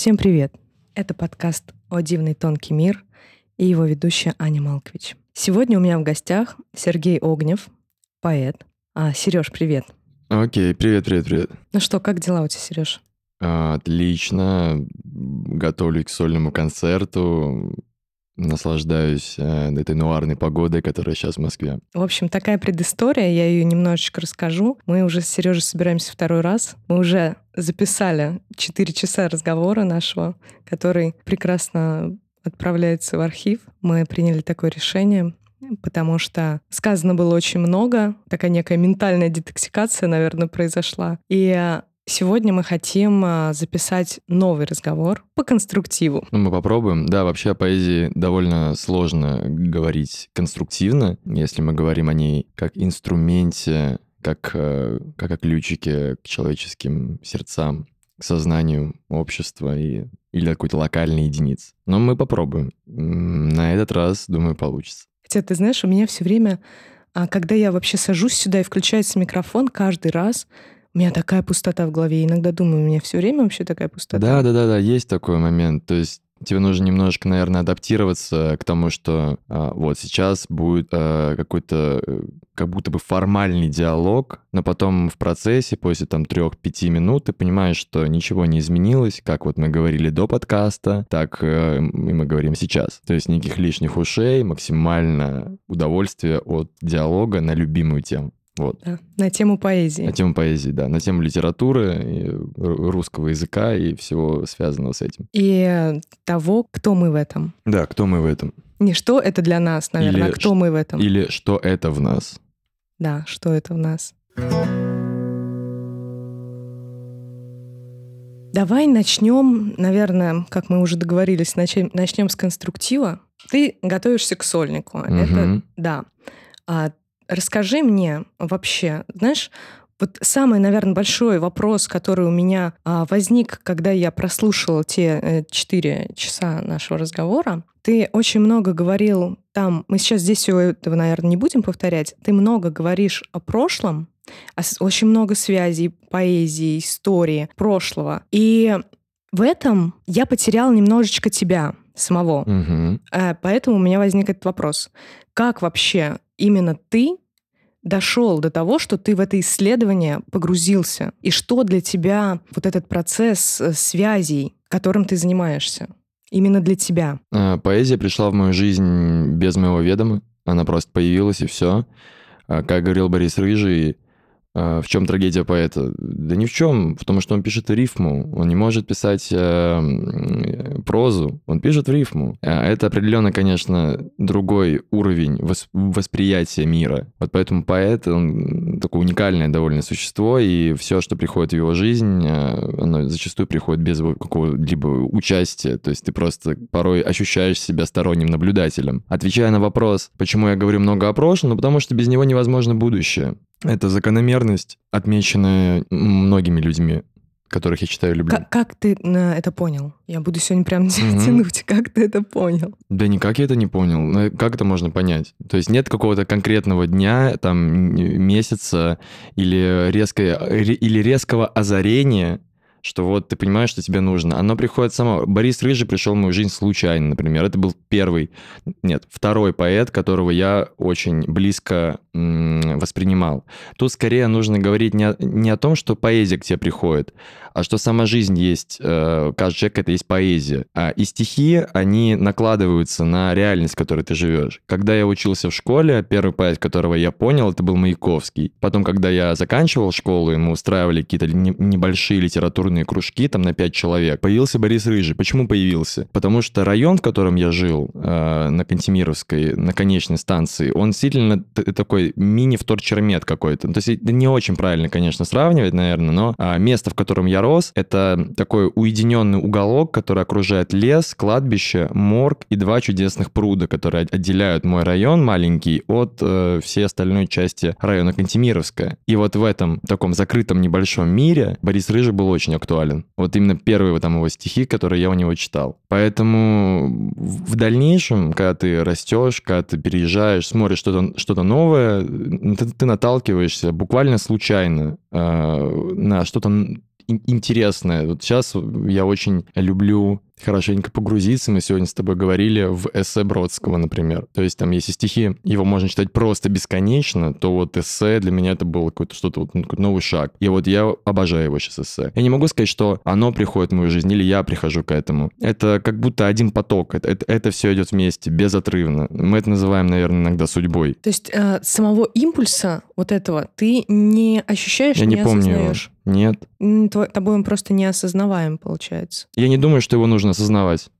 Всем привет! Это подкаст «О дивный тонкий мир» и его ведущая Аня Малкович. Сегодня у меня в гостях Сергей Огнев, поэт. А, Сереж, привет. Окей, привет, привет, привет. Ну что, как дела у тебя, Сереж? Отлично. Готовлюсь к сольному концерту. Наслаждаюсь э, этой нуарной погодой, которая сейчас в Москве. В общем, такая предыстория, я ее немножечко расскажу. Мы уже с Сережей собираемся второй раз. Мы уже записали 4 часа разговора нашего, который прекрасно отправляется в архив. Мы приняли такое решение, потому что сказано было очень много, такая некая ментальная детоксикация, наверное, произошла. И Сегодня мы хотим а, записать новый разговор по конструктиву. Ну, мы попробуем. Да, вообще о поэзии довольно сложно говорить конструктивно, если мы говорим о ней как инструменте, как, э, как о ключике к человеческим сердцам, к сознанию общества и, или какой-то локальной единицы. Но мы попробуем. На этот раз, думаю, получится. Хотя, ты знаешь, у меня все время, а, когда я вообще сажусь сюда и включается микрофон, каждый раз у меня такая пустота в голове. Иногда думаю, у меня все время вообще такая пустота. Да, да, да, да, есть такой момент. То есть тебе нужно немножко, наверное, адаптироваться к тому, что а, вот сейчас будет а, какой-то э, как будто бы формальный диалог, но потом в процессе, после там трех-пяти минут, ты понимаешь, что ничего не изменилось, как вот мы говорили до подкаста, так э, и мы говорим сейчас. То есть никаких лишних ушей, максимально удовольствие от диалога на любимую тему. Вот. Да, на тему поэзии. На тему поэзии, да. На тему литературы, русского языка и всего связанного с этим. И того, кто мы в этом. Да, кто мы в этом. Не что это для нас, наверное, или а кто мы в этом. Или что это в нас. Да, что это в нас. Давай начнем, наверное, как мы уже договорились, начнем, начнем с конструктива. Ты готовишься к сольнику. Угу. Это да. А Расскажи мне вообще, знаешь, вот самый, наверное, большой вопрос, который у меня а, возник, когда я прослушала те четыре часа нашего разговора. Ты очень много говорил там, мы сейчас здесь всего этого, наверное, не будем повторять, ты много говоришь о прошлом, очень много связей, поэзии, истории прошлого. И в этом я потеряла немножечко тебя самого. Угу. Поэтому у меня возник этот вопрос. Как вообще именно ты дошел до того, что ты в это исследование погрузился? И что для тебя вот этот процесс э, связей, которым ты занимаешься? Именно для тебя. А, поэзия пришла в мою жизнь без моего ведома. Она просто появилась, и все. А, как говорил Борис Рыжий, в чем трагедия поэта? Да ни в чем, потому что он пишет рифму. Он не может писать э, прозу, он пишет в рифму. А это определенно, конечно, другой уровень вос- восприятия мира. Вот поэтому поэт, он такое уникальное довольно существо, и все, что приходит в его жизнь, э, оно зачастую приходит без какого-либо участия. То есть ты просто порой ощущаешь себя сторонним наблюдателем. Отвечая на вопрос, почему я говорю много о прошлом, ну потому что без него невозможно будущее. Это закономерность, отмеченная многими людьми, которых я считаю люблю. Как, как ты это понял? Я буду сегодня прям mm-hmm. тянуть. Как ты это понял? Да никак я это не понял. Ну, как это можно понять? То есть нет какого-то конкретного дня, там, месяца или, резко, или резкого озарения, что вот ты понимаешь, что тебе нужно. Оно приходит само. Борис Рыжий пришел в мою жизнь случайно, например. Это был первый, нет, второй поэт, которого я очень близко м- воспринимал. Тут скорее нужно говорить не о, не о том, что поэзия к тебе приходит, а что сама жизнь есть. Э, каждый человек — это есть поэзия. А, и стихи, они накладываются на реальность, в которой ты живешь. Когда я учился в школе, первый поэт, которого я понял, это был Маяковский. Потом, когда я заканчивал школу, и мы устраивали какие-то небольшие литературные кружки, там на 5 человек. Появился Борис Рыжий. Почему появился? Потому что район, в котором я жил, э, на Кантемировской, на конечной станции, он сильно такой мини-вторчермет какой-то. То есть это не очень правильно, конечно, сравнивать, наверное, но э, место, в котором я рос, это такой уединенный уголок, который окружает лес, кладбище, морг и два чудесных пруда, которые отделяют мой район маленький от э, всей остальной части района Кантемировская. И вот в этом таком закрытом небольшом мире Борис Рыжий был очень актуален. Вот именно первые там его стихи, которые я у него читал. Поэтому в дальнейшем, когда ты растешь, когда ты переезжаешь, смотришь что-то что новое, ты, ты наталкиваешься буквально случайно э, на что-то интересное. Вот сейчас я очень люблю хорошенько погрузиться. Мы сегодня с тобой говорили в эссе Бродского, например. То есть там, если стихи, его можно читать просто бесконечно, то вот эссе для меня это было какое-то что-то, вот, ну, какой-то новый шаг. И вот я обожаю его сейчас эссе. Я не могу сказать, что оно приходит в мою жизнь или я прихожу к этому. Это как будто один поток. Это, это, это все идет вместе, безотрывно. Мы это называем, наверное, иногда судьбой. То есть э, самого импульса вот этого ты не ощущаешь, я не, не помню. осознаешь? Нет. Тобой он просто неосознаваем, получается. Я не думаю, что его нужно осознавать.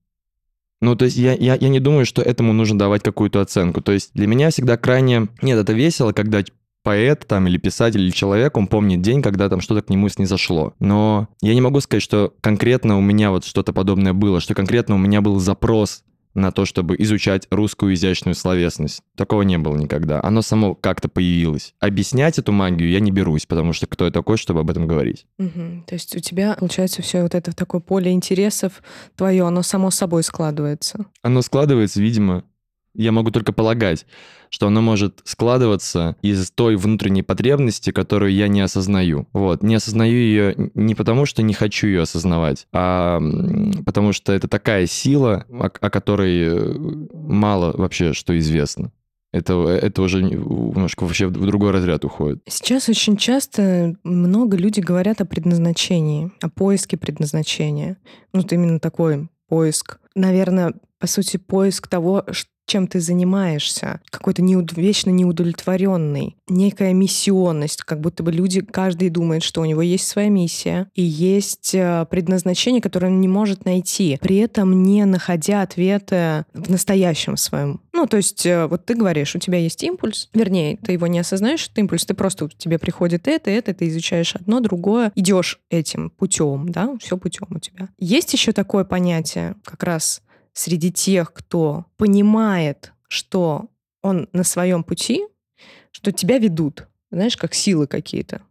Ну, то есть я, я, я не думаю, что этому нужно давать какую-то оценку. То есть для меня всегда крайне... Нет, это весело, когда поэт там или писатель или человек, он помнит день, когда там что-то к нему снизошло. Но я не могу сказать, что конкретно у меня вот что-то подобное было, что конкретно у меня был запрос на то, чтобы изучать русскую изящную словесность. Такого не было никогда. Оно само как-то появилось. Объяснять эту магию я не берусь, потому что кто я такой, чтобы об этом говорить. Угу. То есть у тебя, получается, все вот это такое поле интересов твое, оно само собой складывается. Оно складывается, видимо, я могу только полагать, что оно может складываться из той внутренней потребности, которую я не осознаю. Вот. Не осознаю ее не потому, что не хочу ее осознавать, а потому что это такая сила, о, о которой э, мало вообще что известно. Это, это уже немножко вообще в другой разряд уходит. Сейчас очень часто много людей говорят о предназначении, о поиске предназначения. Ну, вот именно такой поиск. Наверное, по сути, поиск того, чем ты занимаешься, какой-то неуд... вечно неудовлетворенный, некая миссионность, как будто бы люди, каждый думает, что у него есть своя миссия и есть э, предназначение, которое он не может найти, при этом не находя ответы в настоящем своем. Ну, то есть, э, вот ты говоришь, у тебя есть импульс, вернее, ты его не осознаешь, этот импульс, ты просто, тебе приходит это, это, ты изучаешь одно, другое, идешь этим путем, да, все путем у тебя. Есть еще такое понятие, как раз среди тех, кто понимает, что он на своем пути, что тебя ведут, знаешь, как силы какие-то.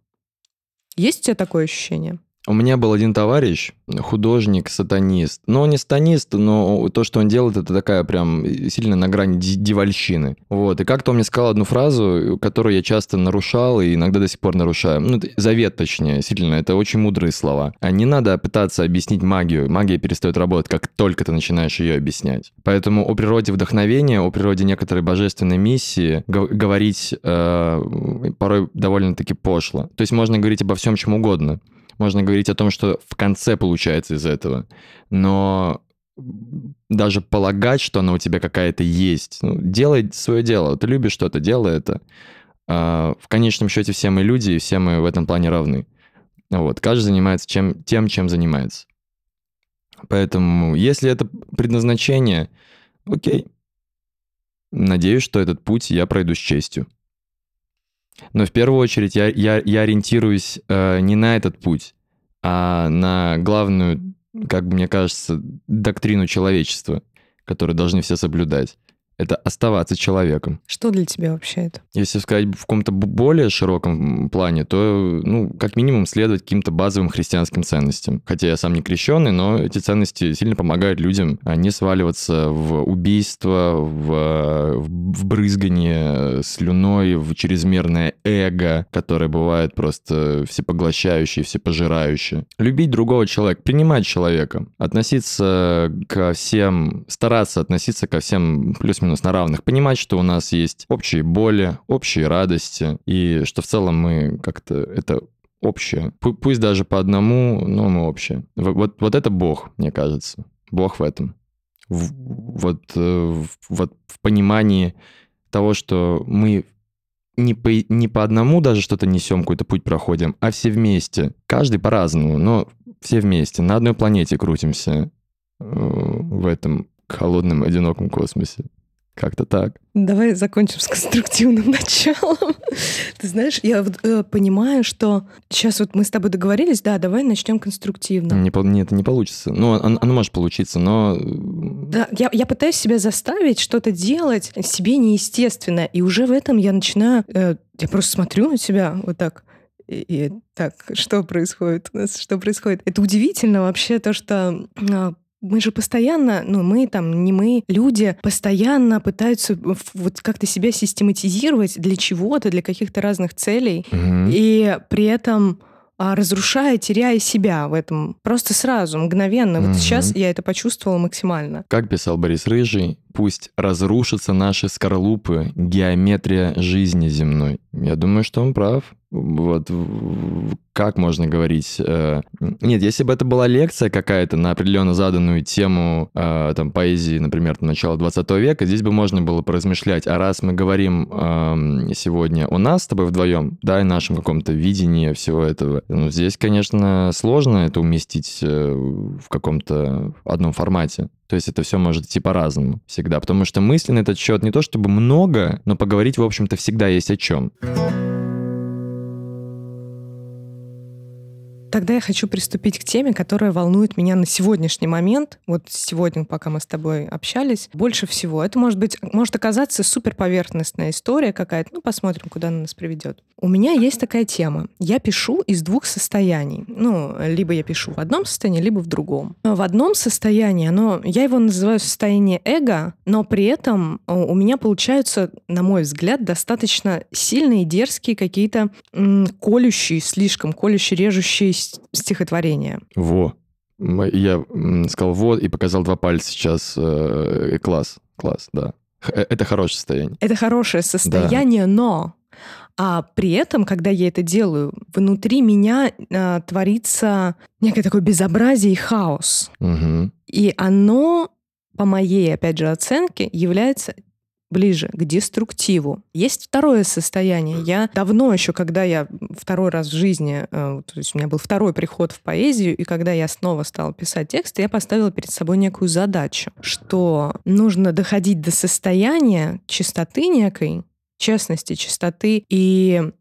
Есть у тебя такое ощущение? У меня был один товарищ, художник, сатанист. Но он не сатанист, но то, что он делает, это такая прям сильно на грани девальщины. Вот. И как-то он мне сказал одну фразу, которую я часто нарушал и иногда до сих пор нарушаю. Ну, завет, точнее, сильно. Это очень мудрые слова. А не надо пытаться объяснить магию. Магия перестает работать, как только ты начинаешь ее объяснять. Поэтому о природе вдохновения, о природе некоторой божественной миссии говорить э, порой довольно-таки пошло. То есть можно говорить обо всем, чем угодно. Можно говорить о том, что в конце получается из этого. Но даже полагать, что она у тебя какая-то есть. Ну, делай свое дело. Ты любишь что-то, делай это. А, в конечном счете все мы люди, и все мы в этом плане равны. Вот. Каждый занимается чем, тем, чем занимается. Поэтому, если это предназначение, окей. Надеюсь, что этот путь я пройду с честью. Но в первую очередь я, я, я ориентируюсь э, не на этот путь, а на главную, как мне кажется, доктрину человечества, которую должны все соблюдать это оставаться человеком. Что для тебя вообще это? Если сказать в каком-то более широком плане, то, ну, как минимум, следовать каким-то базовым христианским ценностям. Хотя я сам не крещенный, но эти ценности сильно помогают людям а, не сваливаться в убийство, в, в брызгание слюной, в чрезмерное эго, которое бывает просто всепоглощающее, всепожирающее. Любить другого человека, принимать человека, относиться ко всем, стараться относиться ко всем плюс-минус плюс-минус на равных, понимать, что у нас есть общие боли, общие радости, и что в целом мы как-то это общее. Пусть даже по одному, но мы общее. Вот, вот это Бог, мне кажется. Бог в этом. В, вот, э, вот в понимании того, что мы не по, не по одному даже что-то несем, какой-то путь проходим, а все вместе. Каждый по-разному, но все вместе. На одной планете крутимся э, в этом холодном, одиноком космосе. Как-то так. Давай закончим с конструктивным началом. Ты знаешь, я вот, э, понимаю, что сейчас вот мы с тобой договорились, да, давай начнем конструктивно. Не, нет, не получится. Ну, оно, оно может получиться, но... Да, я, я пытаюсь себя заставить что-то делать себе неестественно, и уже в этом я начинаю... Э, я просто смотрю на себя вот так, и, и так, что происходит у нас, что происходит? Это удивительно вообще то, что а, мы же постоянно, ну, мы там, не мы, люди постоянно пытаются вот как-то себя систематизировать для чего-то, для каких-то разных целей. Угу. И при этом а, разрушая, теряя себя в этом. Просто сразу, мгновенно. Вот угу. сейчас я это почувствовала максимально. Как писал Борис Рыжий, пусть разрушатся наши скорлупы, геометрия жизни земной. Я думаю, что он прав. Вот как можно говорить? Э, нет, если бы это была лекция какая-то на определенно заданную тему э, там поэзии, например, начала 20 века, здесь бы можно было поразмышлять. А раз мы говорим эм, сегодня у нас с тобой вдвоем, да, и нашем каком-то видении всего этого, ну, здесь, конечно, сложно это уместить э, в каком-то одном формате. То есть это все может идти по-разному всегда, потому что мысли на этот счет не то чтобы много, но поговорить, в общем-то, всегда есть о чем. Тогда я хочу приступить к теме, которая волнует меня на сегодняшний момент. Вот сегодня, пока мы с тобой общались, больше всего. Это может быть, может оказаться супер поверхностная история какая-то. Ну, посмотрим, куда она нас приведет. У меня есть такая тема. Я пишу из двух состояний. Ну, либо я пишу в одном состоянии, либо в другом. В одном состоянии, оно, я его называю состояние эго, но при этом э, у меня получаются, на мой взгляд, достаточно сильные, дерзкие какие-то колющие, слишком колющие, режущие стихотворения. Во. Я сказал вот и показал два пальца сейчас. Э, класс, класс, да. Э, это хорошее состояние. Это хорошее состояние, да. но а при этом, когда я это делаю, внутри меня э, творится некое такое безобразие и хаос. Угу. И оно, по моей, опять же, оценке, является ближе к деструктиву. Есть второе состояние. Я давно еще, когда я второй раз в жизни, э, то есть у меня был второй приход в поэзию, и когда я снова стала писать тексты, я поставила перед собой некую задачу, что нужно доходить до состояния чистоты некой, честности, чистоты и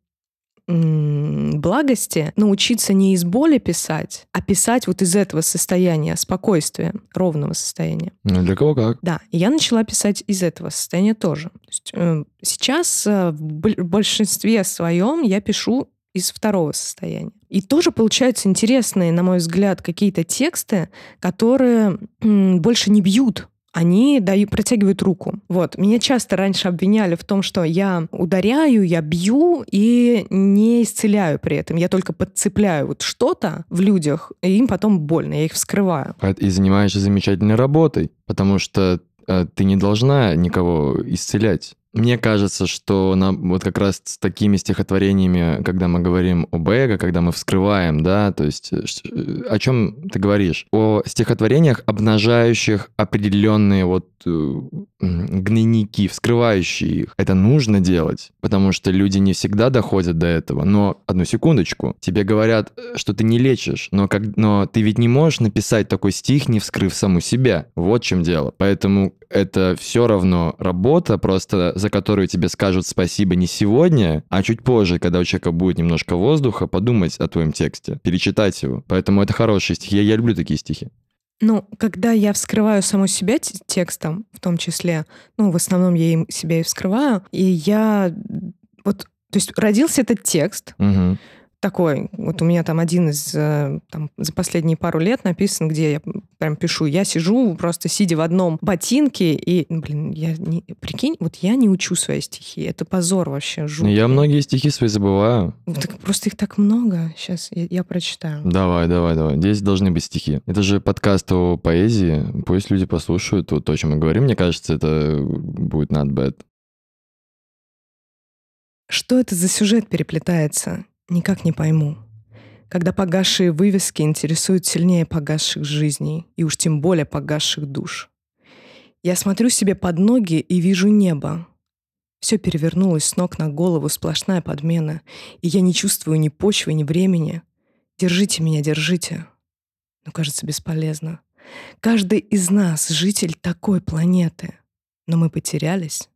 благости научиться не из боли писать, а писать вот из этого состояния спокойствия, ровного состояния. Ну, для кого как. Да, и я начала писать из этого состояния тоже. То есть, э, сейчас э, в большинстве своем я пишу из второго состояния. И тоже получаются интересные, на мой взгляд, какие-то тексты, которые больше не бьют они дают, протягивают руку. Вот. Меня часто раньше обвиняли в том, что я ударяю, я бью и не исцеляю при этом. Я только подцепляю вот что-то в людях, и им потом больно, я их вскрываю. И занимаешься замечательной работой, потому что э, ты не должна никого исцелять. Мне кажется, что нам вот как раз с такими стихотворениями, когда мы говорим об эго, когда мы вскрываем, да, то есть э, э, о чем ты говоришь? О стихотворениях, обнажающих определенные вот э, гнойники, вскрывающие их. Это нужно делать, потому что люди не всегда доходят до этого. Но одну секундочку, тебе говорят, что ты не лечишь, но, как, но ты ведь не можешь написать такой стих, не вскрыв саму себя. Вот в чем дело. Поэтому это все равно работа, просто за которую тебе скажут спасибо не сегодня, а чуть позже, когда у человека будет немножко воздуха, подумать о твоем тексте, перечитать его. Поэтому это хорошие стихи. Я, я люблю такие стихи. Ну, когда я вскрываю саму себя текстом, в том числе, ну, в основном я им себя и вскрываю, и я вот, то есть родился этот текст, угу такой, вот у меня там один из, э, там, за последние пару лет написан, где я прям пишу, я сижу просто сидя в одном ботинке, и, блин, я не, прикинь, вот я не учу свои стихи, это позор вообще, жуткий. Я многие стихи свои забываю. Так, просто их так много, сейчас я, я прочитаю. Давай, давай, давай, здесь должны быть стихи. Это же подкаст о поэзии, пусть люди послушают вот то, о чем мы говорим, мне кажется, это будет not bad. Что это за сюжет переплетается? Никак не пойму. Когда погасшие вывески интересуют сильнее погасших жизней, и уж тем более погасших душ. Я смотрю себе под ноги и вижу небо. Все перевернулось с ног на голову, сплошная подмена, и я не чувствую ни почвы, ни времени. Держите меня, держите. Но кажется бесполезно. Каждый из нас — житель такой планеты. Но мы потерялись.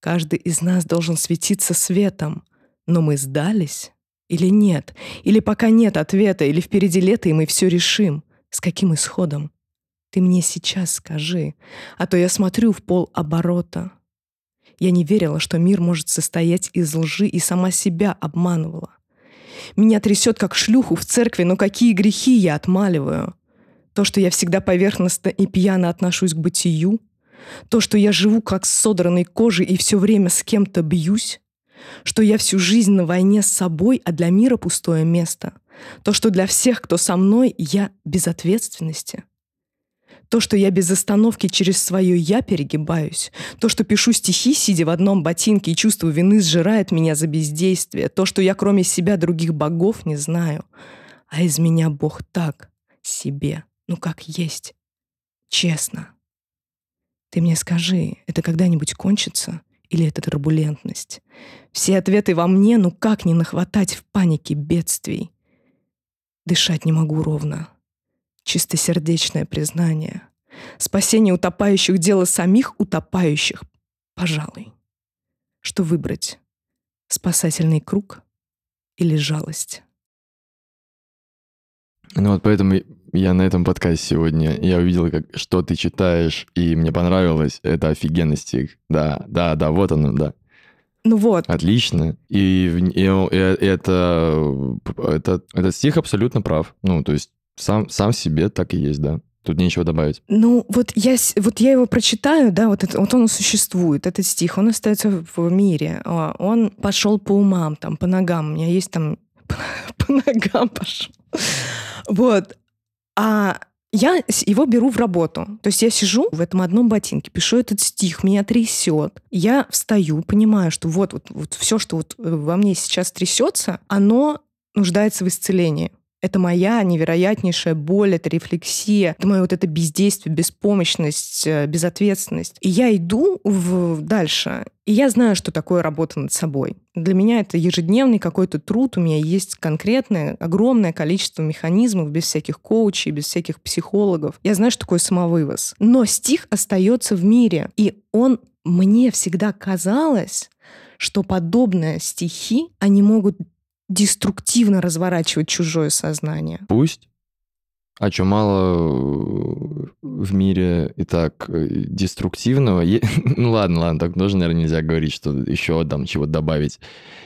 Каждый из нас должен светиться светом, но мы сдались. Или нет? Или пока нет ответа, или впереди лето, и мы все решим. С каким исходом? Ты мне сейчас скажи, а то я смотрю в пол оборота. Я не верила, что мир может состоять из лжи, и сама себя обманывала. Меня трясет, как шлюху в церкви, но какие грехи я отмаливаю. То, что я всегда поверхностно и пьяно отношусь к бытию, то, что я живу как с содранной кожей и все время с кем-то бьюсь, что я всю жизнь на войне с собой, а для мира пустое место. То, что для всех, кто со мной, я без ответственности. То, что я без остановки через свое «я» перегибаюсь. То, что пишу стихи, сидя в одном ботинке, и чувство вины сжирает меня за бездействие. То, что я кроме себя других богов не знаю. А из меня Бог так, себе, ну как есть. Честно. Ты мне скажи, это когда-нибудь кончится? Или это турбулентность? Все ответы во мне, ну как не нахватать в панике бедствий? Дышать не могу ровно. Чистосердечное признание. Спасение утопающих — дело самих утопающих. Пожалуй. Что выбрать? Спасательный круг или жалость? Ну вот поэтому я на этом подкасте сегодня, я увидел, как, что ты читаешь, и мне понравилось. Это офигенный стих. Да, да, да, вот оно, да. Ну вот. Отлично. И, и, и это, это, этот стих абсолютно прав. Ну, то есть сам, сам себе так и есть, да. Тут нечего добавить. Ну, вот я, вот я его прочитаю, да, вот, это, вот он существует, этот стих, он остается в мире. А, он пошел по умам, там, по ногам. У меня есть там по ногам пошел. Вот. А я его беру в работу. То есть я сижу в этом одном ботинке, пишу этот стих, меня трясет. Я встаю, понимаю, что вот, вот, вот все, что вот во мне сейчас трясется, оно нуждается в исцелении. Это моя невероятнейшая боль, это рефлексия, это мое вот это бездействие, беспомощность, э, безответственность. И я иду в... дальше, и я знаю, что такое работа над собой. Для меня это ежедневный какой-то труд, у меня есть конкретное, огромное количество механизмов, без всяких коучей, без всяких психологов. Я знаю, что такое самовывоз. Но стих остается в мире, и он мне всегда казалось, что подобные стихи, они могут деструктивно разворачивать чужое сознание. Пусть. А что, мало в мире и так э, деструктивного? Ну ладно, ладно, так тоже, наверное, нельзя говорить, что еще там чего-то добавить.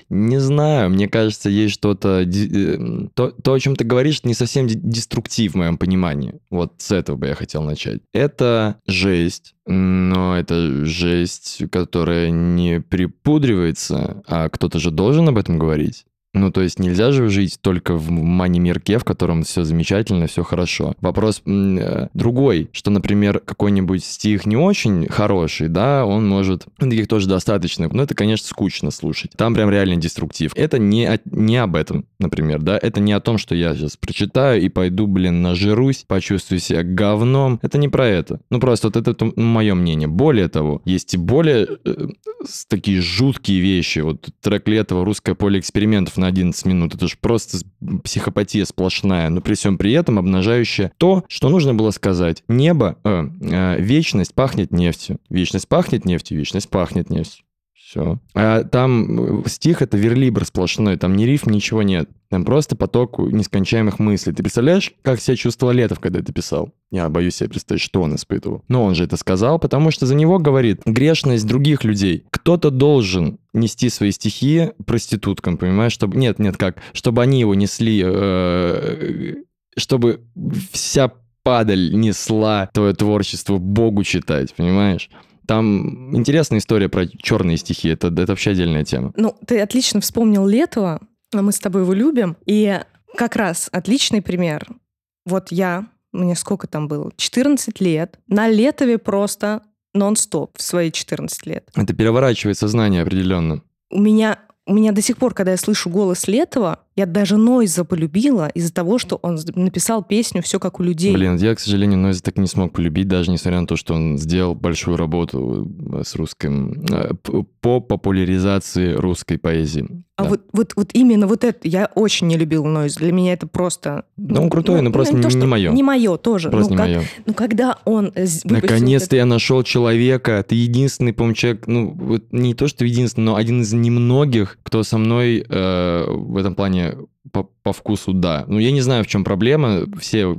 Не знаю, мне кажется, есть что-то... Э, то, то, о чем ты говоришь, не совсем деструктив в моем понимании. Вот с этого бы я хотел начать. Это жесть, но это жесть, которая не припудривается, а кто-то же должен об этом говорить. Ну, то есть нельзя же жить только в мани-мирке, в котором все замечательно, все хорошо. Вопрос э, другой, что, например, какой-нибудь стих не очень хороший, да, он может... Таких тоже достаточно, но это, конечно, скучно слушать. Там прям реально деструктив. Это не, о, не об этом, например, да, это не о том, что я сейчас прочитаю и пойду, блин, нажирусь, почувствую себя говном. Это не про это. Ну, просто вот это мое мнение. Более того, есть и более э, такие жуткие вещи. Вот трек Летова «Русское поле экспериментов» на 11 минут. Это же просто психопатия сплошная, но при всем при этом обнажающая то, что нужно было сказать. Небо, э, э, вечность пахнет нефтью. Вечность пахнет нефтью, вечность пахнет нефтью. Все. А там э, стих — это верлибр сплошной, там ни рифм, ничего нет. Там просто поток нескончаемых мыслей. Ты представляешь, как себя чувствовал Летов, когда это писал? Я боюсь себе представить, что он испытывал. Но он же это сказал, потому что за него говорит грешность других людей. Кто-то должен нести свои стихи проституткам, понимаешь? Чтобы... Нет, нет, как? Чтобы они его несли... Э... Чтобы вся падаль несла твое творчество Богу читать, понимаешь? Там интересная история про черные стихи. Это, это вообще отдельная тема. Ну, ты отлично вспомнил Летова. Мы с тобой его любим. И как раз отличный пример. Вот я, мне сколько там было? 14 лет. На Летове просто нон-стоп в свои 14 лет. Это переворачивает сознание определенно. У меня у меня до сих пор, когда я слышу голос Летова, я даже Нойза полюбила из-за того, что он написал песню «Все как у людей». Блин, я, к сожалению, Нойза так и не смог полюбить, даже несмотря на то, что он сделал большую работу э, с русским... Э, по популяризации русской поэзии. А да. вот, вот, вот именно вот это я очень не любил Нойз. Для меня это просто... Да ну, он крутой, ну, но просто не, то, не мое. Не мое тоже. Просто ну, не как, мое. Ну, когда он... Наконец-то это... я нашел человека. Ты единственный, по человек, ну, вот не то, что единственный, но один из немногих, кто со мной э, в этом плане плане по, по вкусу, да. Ну, я не знаю, в чем проблема. Все,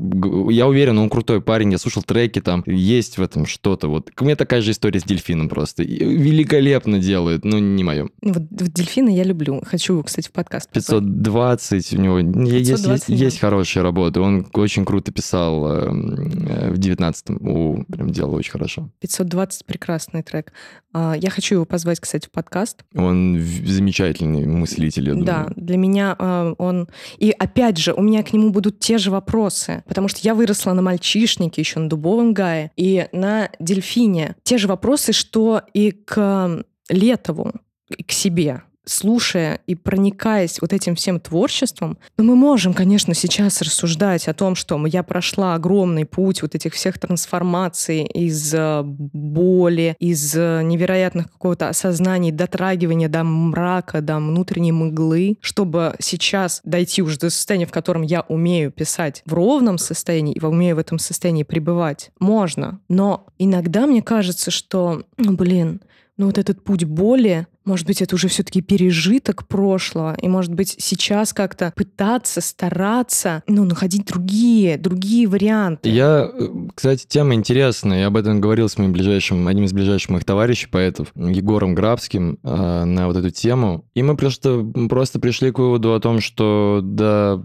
я уверен, он крутой парень, я слушал треки, там есть в этом что-то. Вот. У меня такая же история с дельфином просто. Великолепно делает, но не мое. Вот, вот дельфина я люблю. Хочу, кстати, в подкаст. 520 у него 520, есть, есть, да. есть хорошие работы. Он очень круто писал э, в 19-м. Прям делал очень хорошо. 520 прекрасный трек. А, я хочу его позвать, кстати, в подкаст. Он замечательный мыслитель, я думаю. Да, для меня а, он... И опять же, у меня к нему будут те же вопросы, потому что я выросла на мальчишнике, еще на Дубовом Гае, и на Дельфине. Те же вопросы, что и к Летову, и к себе слушая и проникаясь вот этим всем творчеством, ну, мы можем, конечно, сейчас рассуждать о том, что я прошла огромный путь вот этих всех трансформаций из э, боли, из э, невероятных какого-то осознания, дотрагивания до мрака, до внутренней мглы, чтобы сейчас дойти уже до состояния, в котором я умею писать в ровном состоянии и умею в этом состоянии пребывать. Можно. Но иногда мне кажется, что, ну, блин, ну вот этот путь боли, может быть, это уже все-таки пережиток прошлого, и, может быть, сейчас как-то пытаться, стараться, ну, находить другие, другие варианты. Я, э, кстати, тема интересная, я об этом говорил с моим ближайшим, одним из ближайших моих товарищей, поэтов, Егором Грабским, э, на вот эту тему, и мы просто, просто пришли к выводу о том, что, да,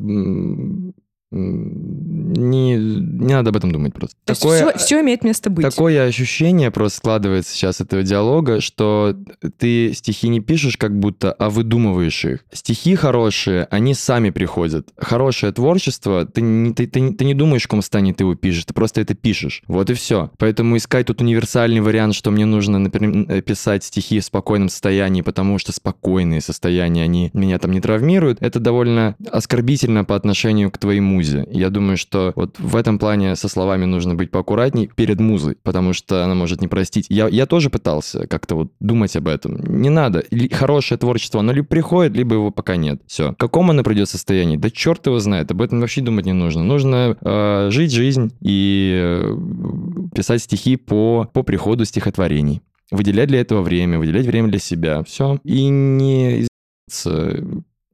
не, не надо об этом думать просто. То такое, есть все, все имеет место быть. Такое ощущение просто складывается сейчас этого диалога, что ты стихи не пишешь как будто, а выдумываешь их. Стихи хорошие, они сами приходят. Хорошее творчество, ты не, ты, ты, ты не думаешь, в каком состоянии ты его пишешь, ты просто это пишешь. Вот и все. Поэтому искать тут универсальный вариант, что мне нужно, например, писать стихи в спокойном состоянии, потому что спокойные состояния, они меня там не травмируют, это довольно оскорбительно по отношению к твоему музе. Я думаю, что вот в этом плане со словами нужно быть поаккуратней перед музой, потому что она может не простить. Я, я тоже пытался как-то вот думать об этом. Не надо. Хорошее творчество, оно либо приходит, либо его пока нет. Все. В каком оно придет состоянии? Да черт его знает. Об этом вообще думать не нужно. Нужно э, жить жизнь и э, писать стихи по, по приходу стихотворений. Выделять для этого время, выделять время для себя. Все. И не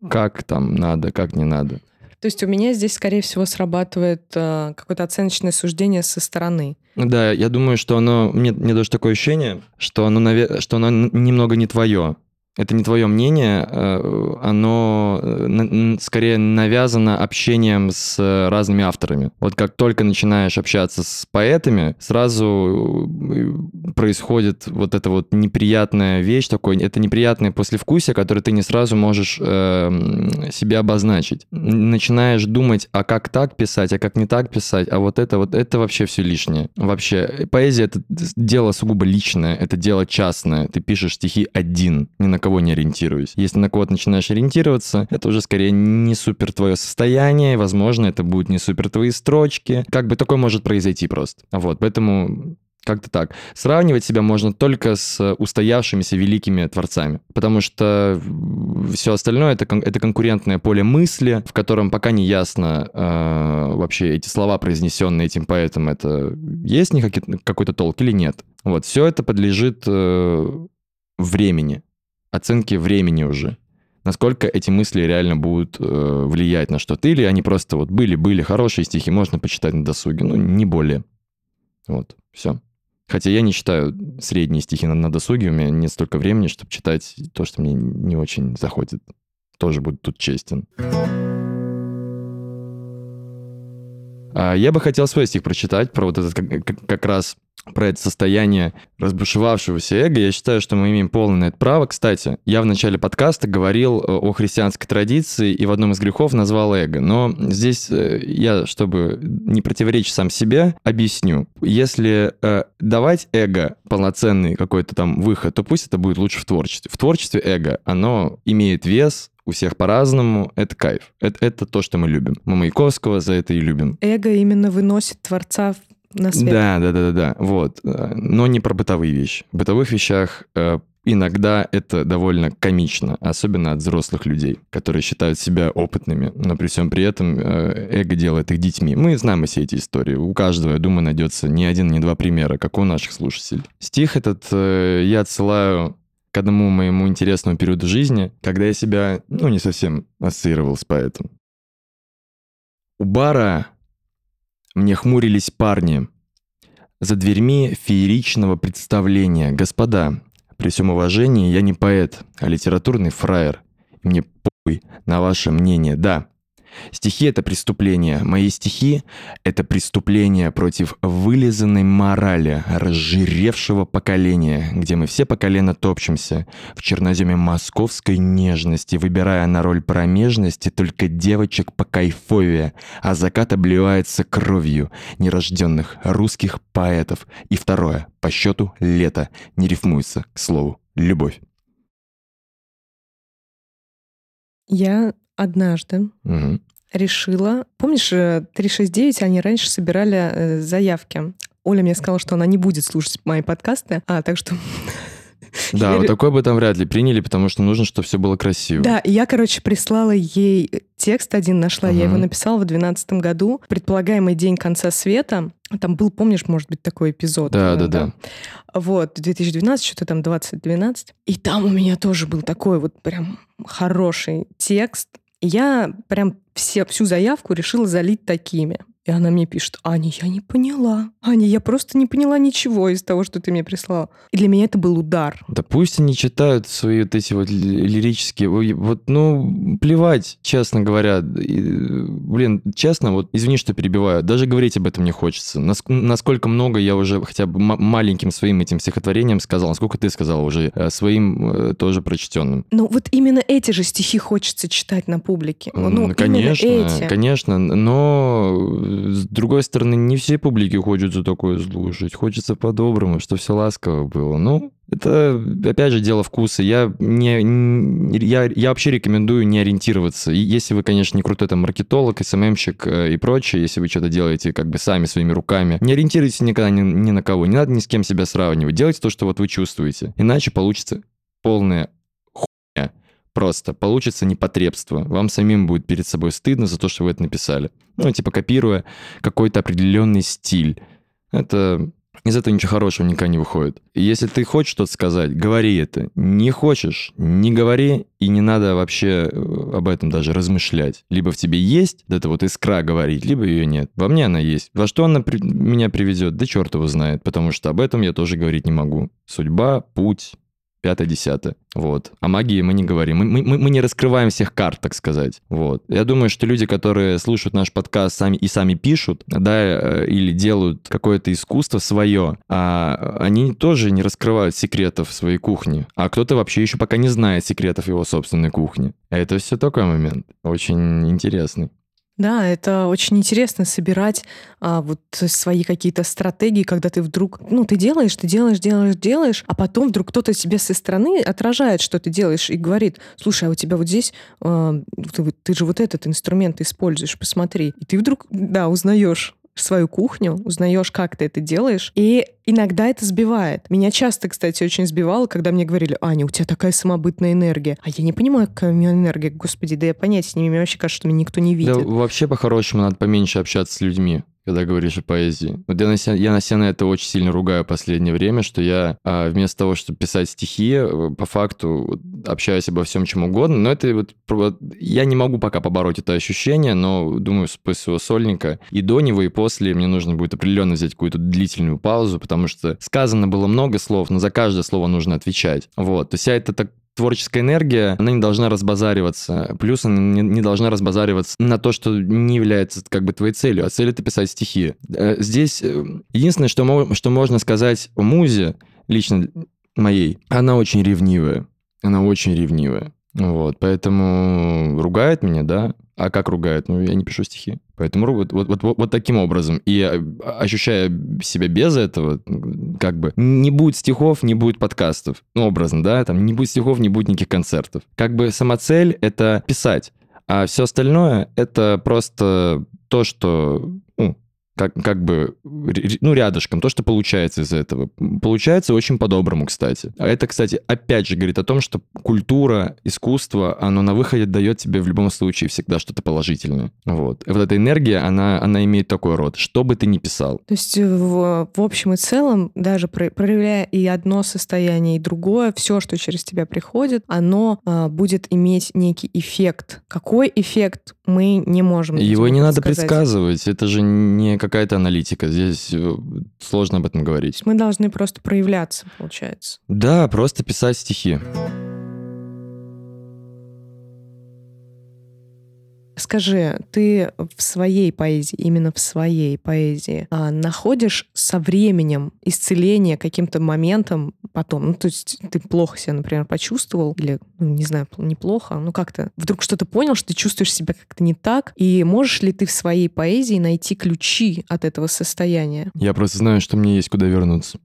как там надо, как не надо. То есть у меня здесь, скорее всего, срабатывает э, какое-то оценочное суждение со стороны. Да, я думаю, что оно... Мне, мне даже такое ощущение, что оно, что оно немного не твое это не твое мнение, э, оно э, скорее навязано общением с разными авторами. Вот как только начинаешь общаться с поэтами, сразу э, происходит вот эта вот неприятная вещь, такое, это неприятное послевкусие, которое ты не сразу можешь э, себе обозначить. Начинаешь думать, а как так писать, а как не так писать, а вот это вот, это вообще все лишнее. Вообще, поэзия — это дело сугубо личное, это дело частное. Ты пишешь стихи один, ни на кого не ориентируюсь. Если на кого-то начинаешь ориентироваться, это уже скорее не супер твое состояние, возможно, это будут не супер твои строчки. Как бы такое может произойти просто. Вот, поэтому как-то так. Сравнивать себя можно только с устоявшимися великими творцами, потому что все остальное это, это конкурентное поле мысли, в котором пока не ясно э, вообще эти слова, произнесенные этим поэтом, это есть какой-то толк или нет. Вот, все это подлежит э, времени оценки времени уже. Насколько эти мысли реально будут э, влиять на что-то. Или они просто вот были-были хорошие стихи, можно почитать на досуге, ну, не более. Вот, все. Хотя я не читаю средние стихи на, на досуге, у меня нет столько времени, чтобы читать то, что мне не очень заходит. Тоже буду тут честен. А я бы хотел свой стих прочитать про вот этот как, как, как раз про это состояние разбушевавшегося эго, я считаю, что мы имеем полное на это право. Кстати, я в начале подкаста говорил э, о христианской традиции и в одном из грехов назвал эго. Но здесь э, я, чтобы не противоречить сам себе, объясню. Если э, давать эго полноценный какой-то там выход, то пусть это будет лучше в творчестве. В творчестве эго, оно имеет вес, у всех по-разному, это кайф. Это, это то, что мы любим. Мы Маяковского за это и любим. Эго именно выносит Творца на свет. Да, да, да, да, да. Вот. Но не про бытовые вещи. В бытовых вещах э, иногда это довольно комично, особенно от взрослых людей, которые считают себя опытными, но при всем при этом э, эго делает их детьми. Мы знаем все эти истории. У каждого, я думаю, найдется не один, не два примера, как у наших слушателей. Стих этот э, я отсылаю к одному моему интересному периоду жизни, когда я себя, ну, не совсем ассоциировал с поэтом. У бара мне хмурились парни. За дверьми фееричного представления. Господа, при всем уважении, я не поэт, а литературный фраер. Мне похуй на ваше мнение. Да, Стихи — это преступление. Мои стихи — это преступление против вылизанной морали разжиревшего поколения, где мы все по колено топчемся в черноземе московской нежности, выбирая на роль промежности только девочек по кайфове, а закат обливается кровью нерожденных русских поэтов. И второе, по счету, лето, не рифмуется, к слову, любовь. Я однажды Угу. решила... Помнишь, э, 369, они раньше собирали э, заявки. Оля мне сказала, что она не будет слушать мои подкасты, а, так что... Да, Я вот такой бы там вряд ли приняли, потому что нужно, чтобы все было красиво. Да, и я, короче, прислала ей текст один, нашла, я его написала в 2012 году. Предполагаемый день конца света. Там был, помнишь, может быть, такой эпизод? Да, э, да, да. Вот, 2012, что-то там 2012. И там у меня тоже был такой вот прям хороший текст. Я прям все, всю заявку решила залить такими. И она мне пишет, Аня, я не поняла. Аня, я просто не поняла ничего из того, что ты мне прислала. И для меня это был удар. Да пусть они читают свои вот эти вот ли- лирические... Вот, ну, плевать, честно говоря. И, Блин, честно, вот, извини, что перебиваю, даже говорить об этом не хочется. Наск- Насколько много я уже хотя бы маленьким своим этим стихотворением сказал, насколько ты сказал уже э, своим э, тоже прочтенным. Но вот именно эти же стихи хочется читать на публике. Ну, Ну, конечно, эти. конечно, но с другой стороны, не все публике хочется такое слушать. Хочется по-доброму, чтобы все ласково было. Ну, это, опять же, дело вкуса. Я, не, я, я вообще рекомендую не ориентироваться. И если вы, конечно, не крутой там маркетолог, СММщик э, и прочее, если вы что-то делаете как бы сами своими руками, не ориентируйтесь никогда ни, ни на кого. Не надо ни с кем себя сравнивать. Делайте то, что вот вы чувствуете. Иначе получится хуйня. Просто получится непотребство. Вам самим будет перед собой стыдно за то, что вы это написали. Ну, типа копируя какой-то определенный стиль. Это из этого ничего хорошего никогда не выходит. Если ты хочешь что-то сказать, говори это. Не хочешь, не говори, и не надо вообще э, об этом даже размышлять. Либо в тебе есть эта вот искра говорить, либо ее нет. Во мне она есть. Во что она при- меня приведет, да черт его знает, потому что об этом я тоже говорить не могу. Судьба, путь, пятое-десятое. Вот. О магии мы не говорим. Мы, мы, мы не раскрываем всех карт, так сказать. Вот. Я думаю, что люди, которые слушают наш подкаст сами и сами пишут, да, э, или делают какое-то искусство свое, а они тоже не раскрывают секретов своей кухни. А кто-то вообще еще пока не знает секретов его собственной кухни. Это все такой момент. Очень интересный. Да, это очень интересно собирать а, вот свои какие-то стратегии, когда ты вдруг, ну, ты делаешь, ты делаешь, делаешь, делаешь, а потом вдруг кто-то тебе со стороны отражает, что ты делаешь, и говорит, слушай, а у тебя вот здесь, а, ты, ты же вот этот инструмент используешь, посмотри. И ты вдруг, да, узнаешь свою кухню, узнаешь, как ты это делаешь, и иногда это сбивает. Меня часто, кстати, очень сбивало, когда мне говорили, Аня, у тебя такая самобытная энергия. А я не понимаю, какая у меня энергия, господи, да я понятия не имею, мне вообще кажется, что меня никто не видит. Да вообще по-хорошему надо поменьше общаться с людьми, когда говоришь о поэзии. Вот я на себя, я на себя на это очень сильно ругаю в последнее время, что я а, вместо того, чтобы писать стихи, э, по факту общаюсь обо всем чем угодно. Но это вот я не могу пока побороть это ощущение, но думаю, после своего сольника и до него, и после мне нужно будет определенно взять какую-то длительную паузу, потому что сказано было много слов, но за каждое слово нужно отвечать. Вот. То есть вся эта так творческая энергия, она не должна разбазариваться. Плюс она не, не должна разбазариваться на то, что не является как бы твоей целью. А цель — это писать стихи. Э, Здесь э, единственное, что, что можно сказать о музе, лично моей, она очень ревнивая. Она очень ревнивая. Вот, поэтому ругает меня, да. А как ругает? Ну, я не пишу стихи. Поэтому вот, вот, вот, вот, таким образом. И э, ощущая себя без этого, как бы, не будет стихов, не будет подкастов. Ну, образно, да, там не будет стихов, не будет никаких концертов. Как бы сама цель — это писать. А все остальное — это просто то, что, как, как бы, ну, рядышком, то, что получается из этого. Получается очень по-доброму, кстати. А это, кстати, опять же говорит о том, что культура, искусство, оно на выходе дает тебе в любом случае всегда что-то положительное. Вот. И вот эта энергия, она, она имеет такой род, что бы ты ни писал. То есть в, в общем и целом, даже проявляя и одно состояние, и другое, все, что через тебя приходит, оно а, будет иметь некий эффект. Какой эффект, мы не можем. Его не надо предсказывать. Это же не какая-то аналитика. Здесь э, сложно об этом говорить. Мы должны просто проявляться, получается. Да, просто писать стихи. Скажи, ты в своей поэзии, именно в своей поэзии, а, находишь со временем исцеление каким-то моментом потом? Ну, то есть ты плохо себя, например, почувствовал, или, ну, не знаю, неплохо, ну как-то вдруг что-то понял, что ты чувствуешь себя как-то не так, и можешь ли ты в своей поэзии найти ключи от этого состояния? Я просто знаю, что мне есть куда вернуться.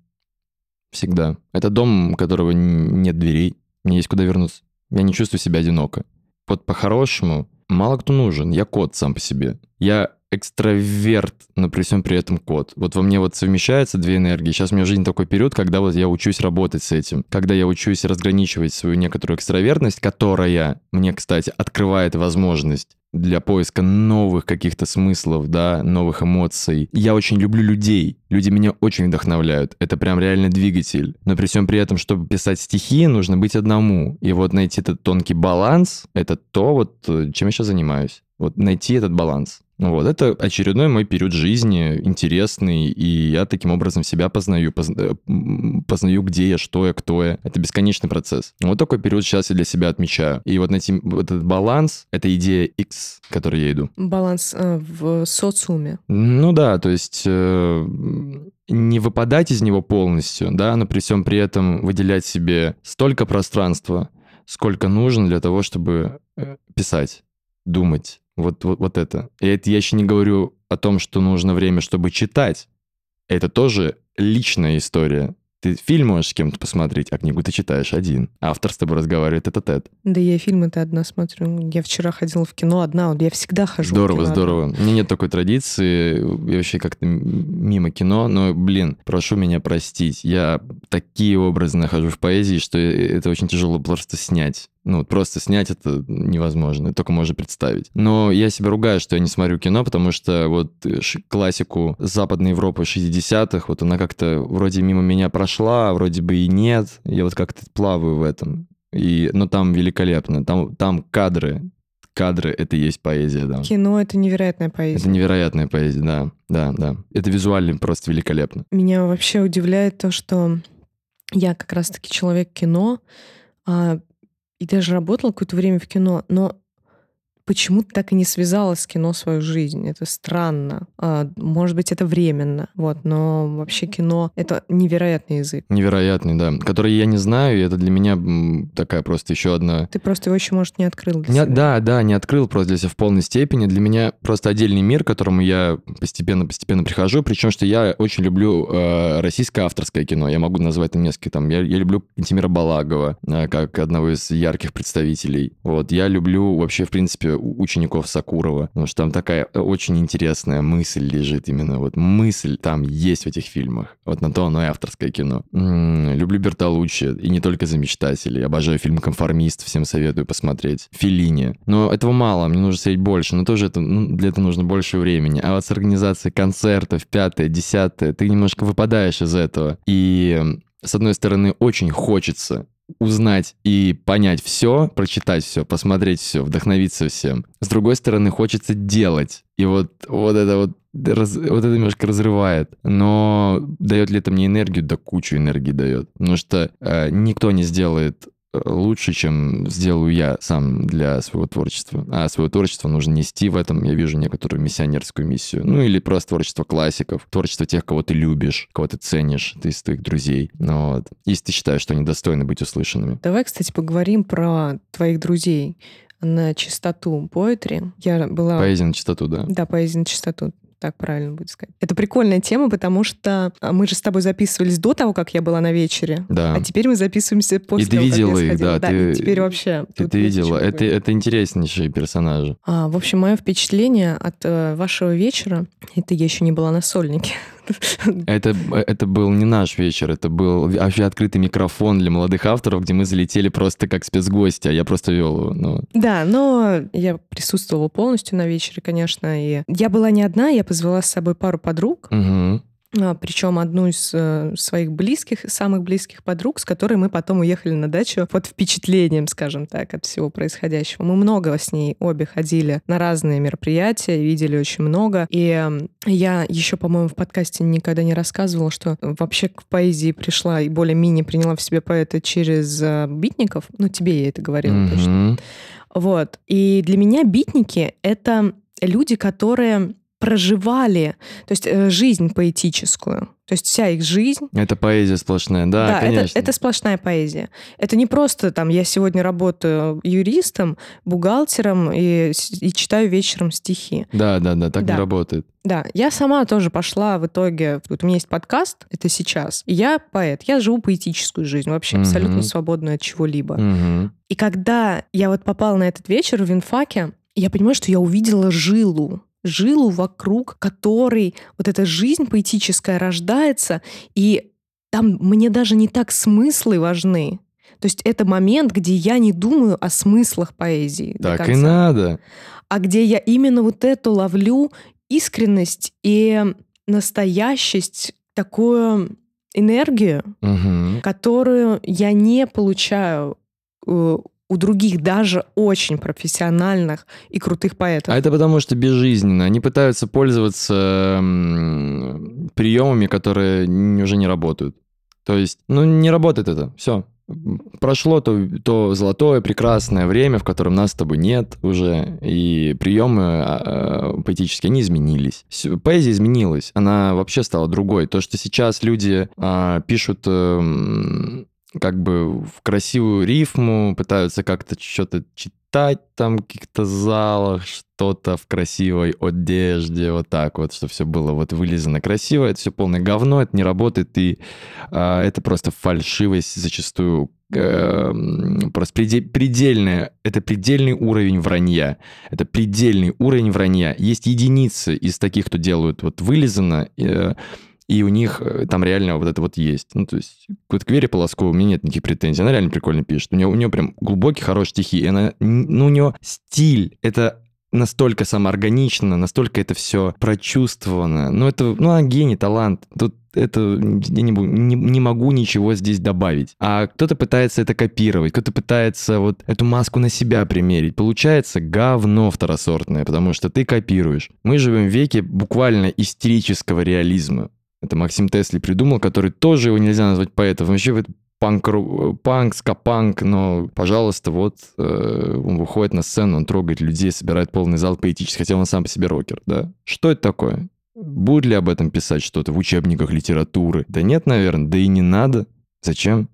Всегда. Это дом, у которого нет дверей. Мне есть куда вернуться. Я не чувствую себя одиноко. Вот по-хорошему, мало кто нужен. Я кот сам по себе. Я экстраверт, но при всем при этом кот. Вот во мне вот совмещаются две энергии. Сейчас у меня жизнь такой период, когда вот я учусь работать с этим. Когда я учусь разграничивать свою некоторую экстравертность, которая мне, кстати, открывает возможность для поиска новых каких-то смыслов, да, новых эмоций. Я очень люблю людей. Люди меня очень вдохновляют. Это прям реально двигатель. Но при всем при этом, чтобы писать стихи, нужно быть одному. И вот найти этот тонкий баланс, это то, вот э, чем я сейчас занимаюсь. Вот найти этот баланс. Вот, это очередной мой период жизни, интересный, и я таким образом себя познаю, позна... Э, познаю, где я, что я, кто я. Это бесконечный процесс. Вот такой период сейчас я для себя отмечаю. И вот найти вот этот баланс, это идея X, к которой я иду. Баланс э, в социуме. Ну да, то есть э, не выпадать из него полностью, да, но при всем при этом выделять себе столько пространства, сколько нужно для того, чтобы э, писать, думать, вот, вот, вот это. И это я еще не говорю о том, что нужно время, чтобы читать. Это тоже личная история. Ты фильм можешь с кем-то посмотреть, а книгу ты читаешь один. Автор с тобой разговаривает это тет Да я фильмы-то одна смотрю. Я вчера ходила в кино одна, вот я всегда хожу Здорово, в кино здорово. Одна. У меня нет такой традиции, я вообще как-то мимо кино, но, блин, прошу меня простить. Я такие образы нахожу в поэзии, что это очень тяжело просто снять. Ну, просто снять это невозможно, только можно представить. Но я себя ругаю, что я не смотрю кино, потому что вот э, классику Западной Европы 60-х, вот она как-то вроде мимо меня прошла, а вроде бы и нет. Я вот как-то плаваю в этом. И, но там великолепно, там, там кадры, кадры — это и есть поэзия, да. Кино — это невероятная поэзия. Это невероятная поэзия, да, да, да. Это визуально просто великолепно. Меня вообще удивляет то, что я как раз-таки человек кино, а и даже работала какое-то время в кино, но почему ты так и не связала с кино свою жизнь. Это странно. А, может быть, это временно. Вот, но вообще кино — это невероятный язык. Невероятный, да. Который я не знаю, и это для меня такая просто еще одна... Ты просто его еще, может, не открыл для не, себя. Да, да, не открыл просто для себя в полной степени. Для меня просто отдельный мир, к которому я постепенно-постепенно прихожу. Причем, что я очень люблю э, российское авторское кино. Я могу назвать там несколько. Там, я, я люблю Антимира Балагова, э, как одного из ярких представителей. Вот, я люблю вообще, в принципе, учеников Сакурова, потому что там такая очень интересная мысль лежит именно, вот мысль там есть в этих фильмах. Вот на то оно и авторское кино. М-м, люблю Бертолуччи, и не только за мечтателей. Обожаю фильм «Конформист», всем советую посмотреть. Филини. Но этого мало, мне нужно смотреть больше, но тоже это, ну, для этого нужно больше времени. А вот с организацией концертов, пятое, десятое, ты немножко выпадаешь из этого. И с одной стороны, очень хочется узнать и понять все, прочитать все, посмотреть все, вдохновиться всем. С другой стороны, хочется делать. И вот, вот это вот, раз, вот это немножко разрывает. Но дает ли это мне энергию? Да кучу энергии дает. Потому что э, никто не сделает лучше, чем сделаю я сам для своего творчества. А свое творчество нужно нести в этом, я вижу некоторую миссионерскую миссию. Ну или просто творчество классиков, творчество тех, кого ты любишь, кого ты ценишь, ты из твоих друзей. Ну, вот. Если ты считаешь, что они достойны быть услышанными. Давай, кстати, поговорим про твоих друзей на чистоту поэтри. Я была... Поэзия на чистоту, да. Да, поэзия на чистоту. Так правильно будет сказать. Это прикольная тема, потому что а, мы же с тобой записывались до того, как я была на вечере. Да. А теперь мы записываемся после и ты того, видела как я их, да. и ты, теперь вообще... Ты, ты видела. Это, это интереснейшие персонажи. А, в общем, мое впечатление от э, вашего вечера, это я еще не была на сольнике. Это, это был не наш вечер, это был вообще открытый микрофон для молодых авторов, где мы залетели просто как спецгости, а я просто вел его. Ну, Да, но я присутствовала полностью на вечере, конечно, и я была не одна, я позвала с собой пару подруг, мгм. А, причем одну из э, своих близких, самых близких подруг, с которой мы потом уехали на дачу под впечатлением, скажем так, от всего происходящего. Мы много с ней обе ходили на разные мероприятия, видели очень много. И э, я еще, по-моему, в подкасте никогда не рассказывала, что вообще к поэзии пришла и более-менее приняла в себе поэта через э, битников. Ну, тебе я это говорила точно. Мгм. Вот. И для меня битники — это люди, которые проживали, то есть э, жизнь поэтическую. То есть вся их жизнь Это поэзия сплошная, да, это, конечно. это сплошная поэзия. Это не просто там я сегодня работаю юристом, бухгалтером и, и читаю вечером стихи. Да, да, да, так Да. не работает. Да, я сама тоже пошла в итоге. Вот у меня есть подкаст, это сейчас. И я поэт, я живу поэтическую жизнь, вообще Мгм. абсолютно свободную от чего-либо. Мгм. И когда я вот попала на этот вечер в Винфаке, я понимаю, что я увидела жилу жилу вокруг которой вот эта жизнь поэтическая рождается, и там мне даже не так смыслы важны. То есть это момент, где я не думаю о смыслах поэзии. Так и надо. А где я именно вот эту ловлю искренность и настоящесть, такую энергию, Мгм. которую я не получаю э, у других даже очень профессиональных и крутых поэтов. А это потому, что безжизненно. Они пытаются пользоваться приемами, которые уже не работают. То есть, ну, не работает это. Все. Прошло то, то золотое, прекрасное время, в котором нас с тобой нет уже, и приемы а, поэтические, они изменились. Поэзия изменилась, она вообще стала другой. То, что сейчас люди а, пишут эм, как бы в красивую рифму, пытаются как-то что-то читать там в каких-то залах, что-то в красивой одежде, вот так вот, что все было вот вылизано красиво, это все полное говно, это не работает, и а, это просто фальшивость зачастую, эм, просто преде- предельная, это предельный уровень вранья, это предельный уровень вранья. Есть единицы из таких, кто делают вот вылизано, э, и у них э, там реально вот это вот есть. Ну, то есть, к Вере Полосковой у меня нет никаких претензий. Она реально прикольно пишет. У нее, у нее прям глубокие, хорошие стихи. И она, ну, у нее стиль, это настолько самоорганично, настолько это все прочувствовано. Ну, это, ну, она гений, талант. Тут это я не, не, не могу ничего здесь добавить. А кто-то пытается это копировать, кто-то пытается вот эту маску на себя примерить. Получается говно второсортное, потому что ты копируешь. Мы живем в веке буквально истерического реализма. Это Максим Тесли придумал, который тоже его нельзя назвать поэтом. Вообще это панк, панк, ска-панк, но, пожалуйста, вот э, он выходит на сцену, он трогает людей, собирает полный зал поэтический, хотя он сам по себе рокер, да? Что это такое? Будет ли об этом писать что-то в учебниках литературы? Да нет, наверное, да и не надо. Зачем?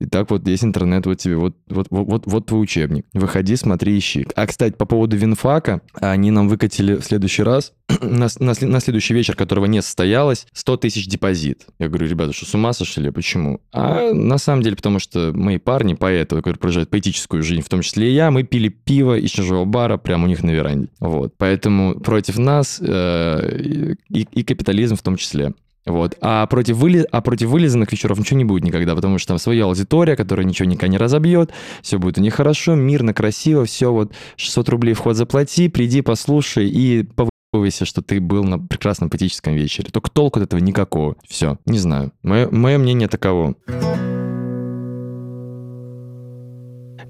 И так вот есть интернет, вот тебе, вот, вот, вот, вот, вот твой учебник. Выходи, смотри, ищи. А, кстати, по поводу Винфака, они нам выкатили в следующий раз, на, на, на следующий вечер, которого не состоялось, 100 тысяч депозит. Я говорю, ребята, что с ума сошли? Почему? А на самом деле, потому что мои парни, поэты, которые проживают поэтическую жизнь, в том числе и я, мы пили пиво из чужого бара прямо у них на веранде. Вот. Поэтому против нас э, и, и капитализм в том числе. Вот. А против, выли... а против вылизанных вечеров ничего не будет никогда, потому что там своя аудитория, которая ничего никогда не разобьет, все будет у них хорошо, мирно, красиво, все вот 600 рублей вход заплати, приди, послушай и повыйся, что ты был на прекрасном поэтическом вечере. Только толку от этого никакого. Все, не знаю. Мое, мое мнение таково.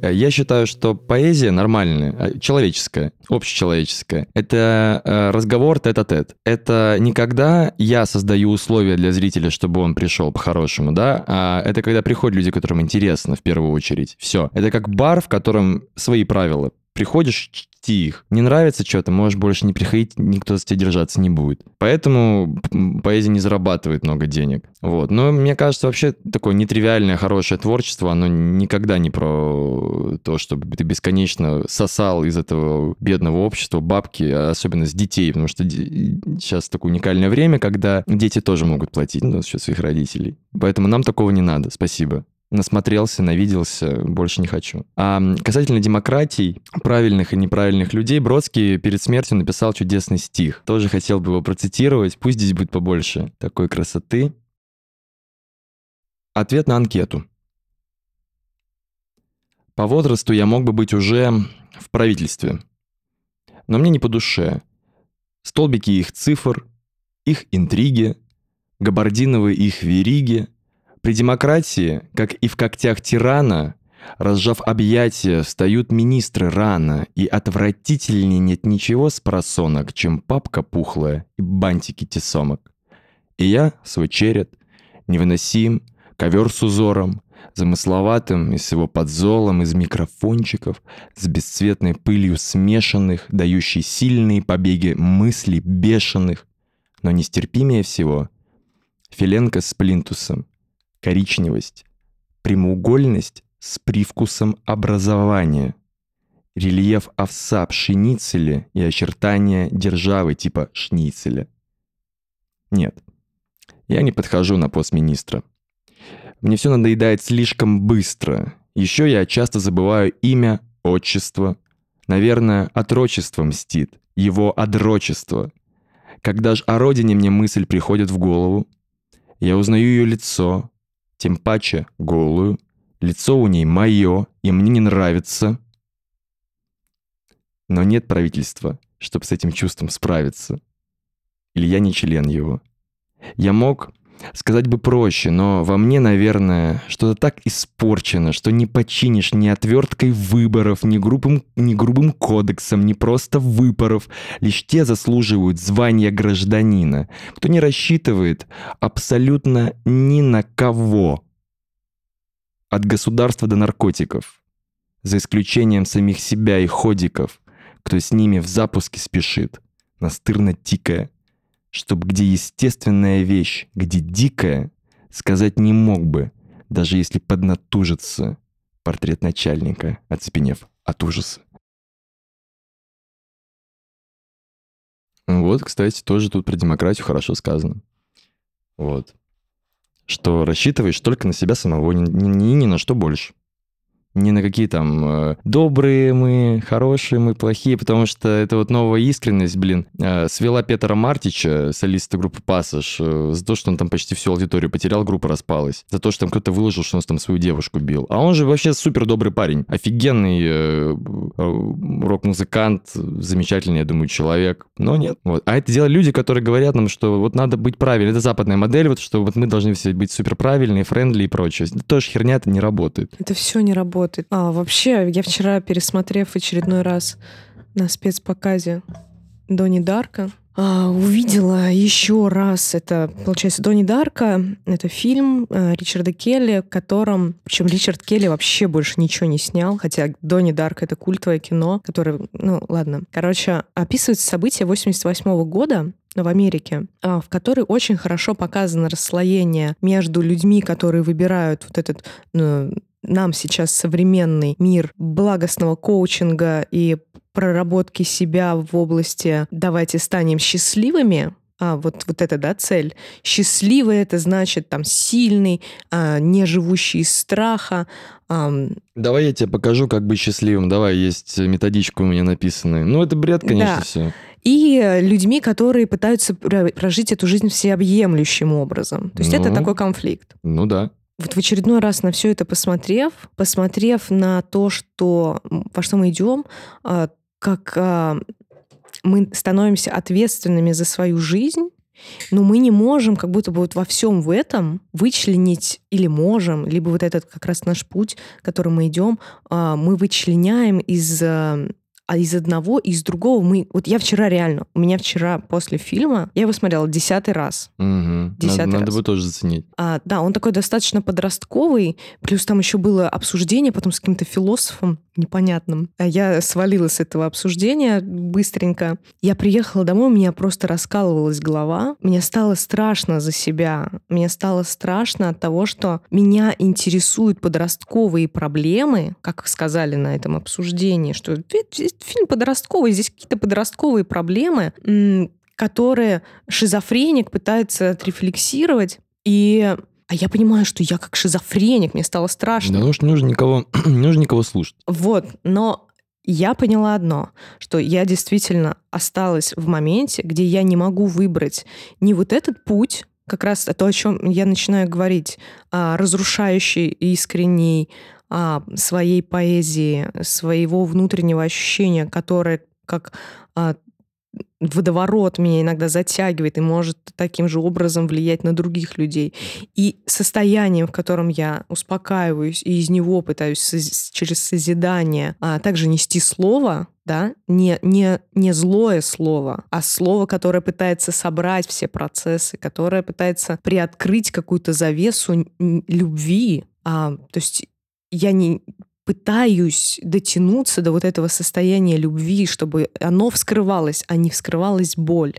Я считаю, что поэзия нормальная, э, человеческая, общечеловеческая. Это э, разговор тет-а-тет. Это не когда я создаю условия для зрителя, чтобы он пришел по-хорошему, да, а это когда приходят люди, которым интересно в первую очередь. Все. Это как бар, в котором свои правила. Приходишь, чти их. Не нравится что-то, можешь больше не приходить, никто за тебя держаться не будет. Поэтому поэзия не зарабатывает много денег. Вот. Но мне кажется, вообще такое нетривиальное, хорошее творчество, оно никогда не про то, чтобы ты бесконечно сосал из этого бедного общества бабки, особенно с детей, потому что сейчас такое уникальное время, когда дети тоже могут платить ну, за своих родителей. Поэтому нам такого не надо. Спасибо насмотрелся, навиделся, больше не хочу. А касательно демократий, правильных и неправильных людей, Бродский перед смертью написал чудесный стих. Тоже хотел бы его процитировать, пусть здесь будет побольше такой красоты. Ответ на анкету. По возрасту я мог бы быть уже в правительстве, но мне не по душе. Столбики их цифр, их интриги, габардиновые их вериги — при демократии, как и в когтях тирана, разжав объятия, встают министры рано, и отвратительнее нет ничего с просонок, чем папка пухлая и бантики тесомок. И я, свой черед, невыносим, ковер с узором, замысловатым и с его подзолом из микрофончиков, с бесцветной пылью смешанных, дающей сильные побеги мыслей бешеных, но нестерпимее всего — Филенко с плинтусом, коричневость, прямоугольность с привкусом образования, рельеф овса пшеницеля и очертания державы типа шницеля. Нет, я не подхожу на пост министра. Мне все надоедает слишком быстро. Еще я часто забываю имя, отчество. Наверное, отрочество мстит, его одрочество. Когда ж о родине мне мысль приходит в голову, я узнаю ее лицо, тем паче голую, лицо у ней мое, и мне не нравится. Но нет правительства, чтобы с этим чувством справиться. Или я не член его. Я мог Сказать бы проще, но во мне, наверное, что-то так испорчено, что не починишь ни отверткой выборов, ни грубым, ни грубым кодексом, ни просто выпоров. Лишь те заслуживают звания гражданина, кто не рассчитывает абсолютно ни на кого. От государства до наркотиков. За исключением самих себя и ходиков, кто с ними в запуске спешит, настырно тикая чтобы где естественная вещь, где дикая, сказать не мог бы, даже если поднатужится портрет начальника, оцепенев от ужаса. Вот, кстати, тоже тут про демократию хорошо сказано. Вот. Что рассчитываешь только на себя самого, ни, ни, ни на что больше не на какие там э, добрые мы, хорошие мы, плохие, потому что это вот новая искренность, блин, э, свела Петра Мартича, солиста группы «Пассаж», э, за то, что он там почти всю аудиторию потерял, группа распалась, за то, что там кто-то выложил, что он там свою девушку бил. А он же вообще супер добрый парень, офигенный рок-музыкант, замечательный, я думаю, человек, но нет. Вот. А это делают люди, которые говорят нам, что вот надо быть правильным, это западная модель, вот что вот мы должны все быть супер правильные, friendly и прочее. Это тоже херня, это не работает. Это все не работает работает. А, вообще, я вчера, пересмотрев очередной раз на спецпоказе Донни Дарко, а, увидела еще раз, это, получается, Донни Дарко, это фильм э, Ричарда Келли, в котором, причем Ричард Келли вообще больше ничего не снял, хотя Дони Дарк — это культовое кино, которое, ну, ладно. Короче, описывается события 88 года, в Америке, а, в которой очень хорошо показано расслоение между людьми, которые выбирают вот этот ну, нам сейчас современный мир благостного коучинга и проработки себя в области «давайте станем счастливыми», а, вот, вот это, да, цель. Счастливый — это значит там сильный, а, не живущий из страха. А... Давай я тебе покажу, как быть счастливым. Давай, есть методичка у меня написанная. Ну, это бред, конечно, да. все. И людьми, которые пытаются прожить эту жизнь всеобъемлющим образом. То есть ну, это такой конфликт. Ну да вот в очередной раз на все это посмотрев, посмотрев на то, что, во что мы идем, а, как а, мы становимся ответственными за свою жизнь, но мы не можем как будто бы вот во всем в этом вычленить или можем, либо вот этот как раз наш путь, которым мы идем, а, мы вычленяем из а из одного и из другого мы... Вот я вчера реально, у меня вчера после фильма, я его смотрела десятый раз. Угу. Десятый надо, раз. Надо бы тоже заценить. А, да, он такой достаточно подростковый, плюс там еще было обсуждение потом с каким-то философом, непонятном. А я свалила с этого обсуждения быстренько. Я приехала домой, у меня просто раскалывалась голова. Мне стало страшно за себя. Мне стало страшно от того, что меня интересуют подростковые проблемы, как сказали на этом обсуждении, что фильм подростковый, здесь какие-то подростковые проблемы, которые шизофреник пытается отрефлексировать. И а я понимаю, что я как шизофреник, мне стало страшно. Да, ну что не нужно никого, не нужно никого слушать. Вот, но я поняла одно, что я действительно осталась в моменте, где я не могу выбрать не вот этот путь, как раз то, о чем я начинаю говорить, а, разрушающий искренний а, своей поэзии, своего внутреннего ощущения, которое как а, водоворот меня иногда затягивает и может таким же образом влиять на других людей. И состоянием, в котором я успокаиваюсь и из него пытаюсь через созидание а также нести слово, да, не, не, не злое слово, а слово, которое пытается собрать все процессы, которое пытается приоткрыть какую-то завесу любви. А, то есть я не пытаюсь дотянуться до вот этого состояния любви, чтобы оно вскрывалось, а не вскрывалась боль.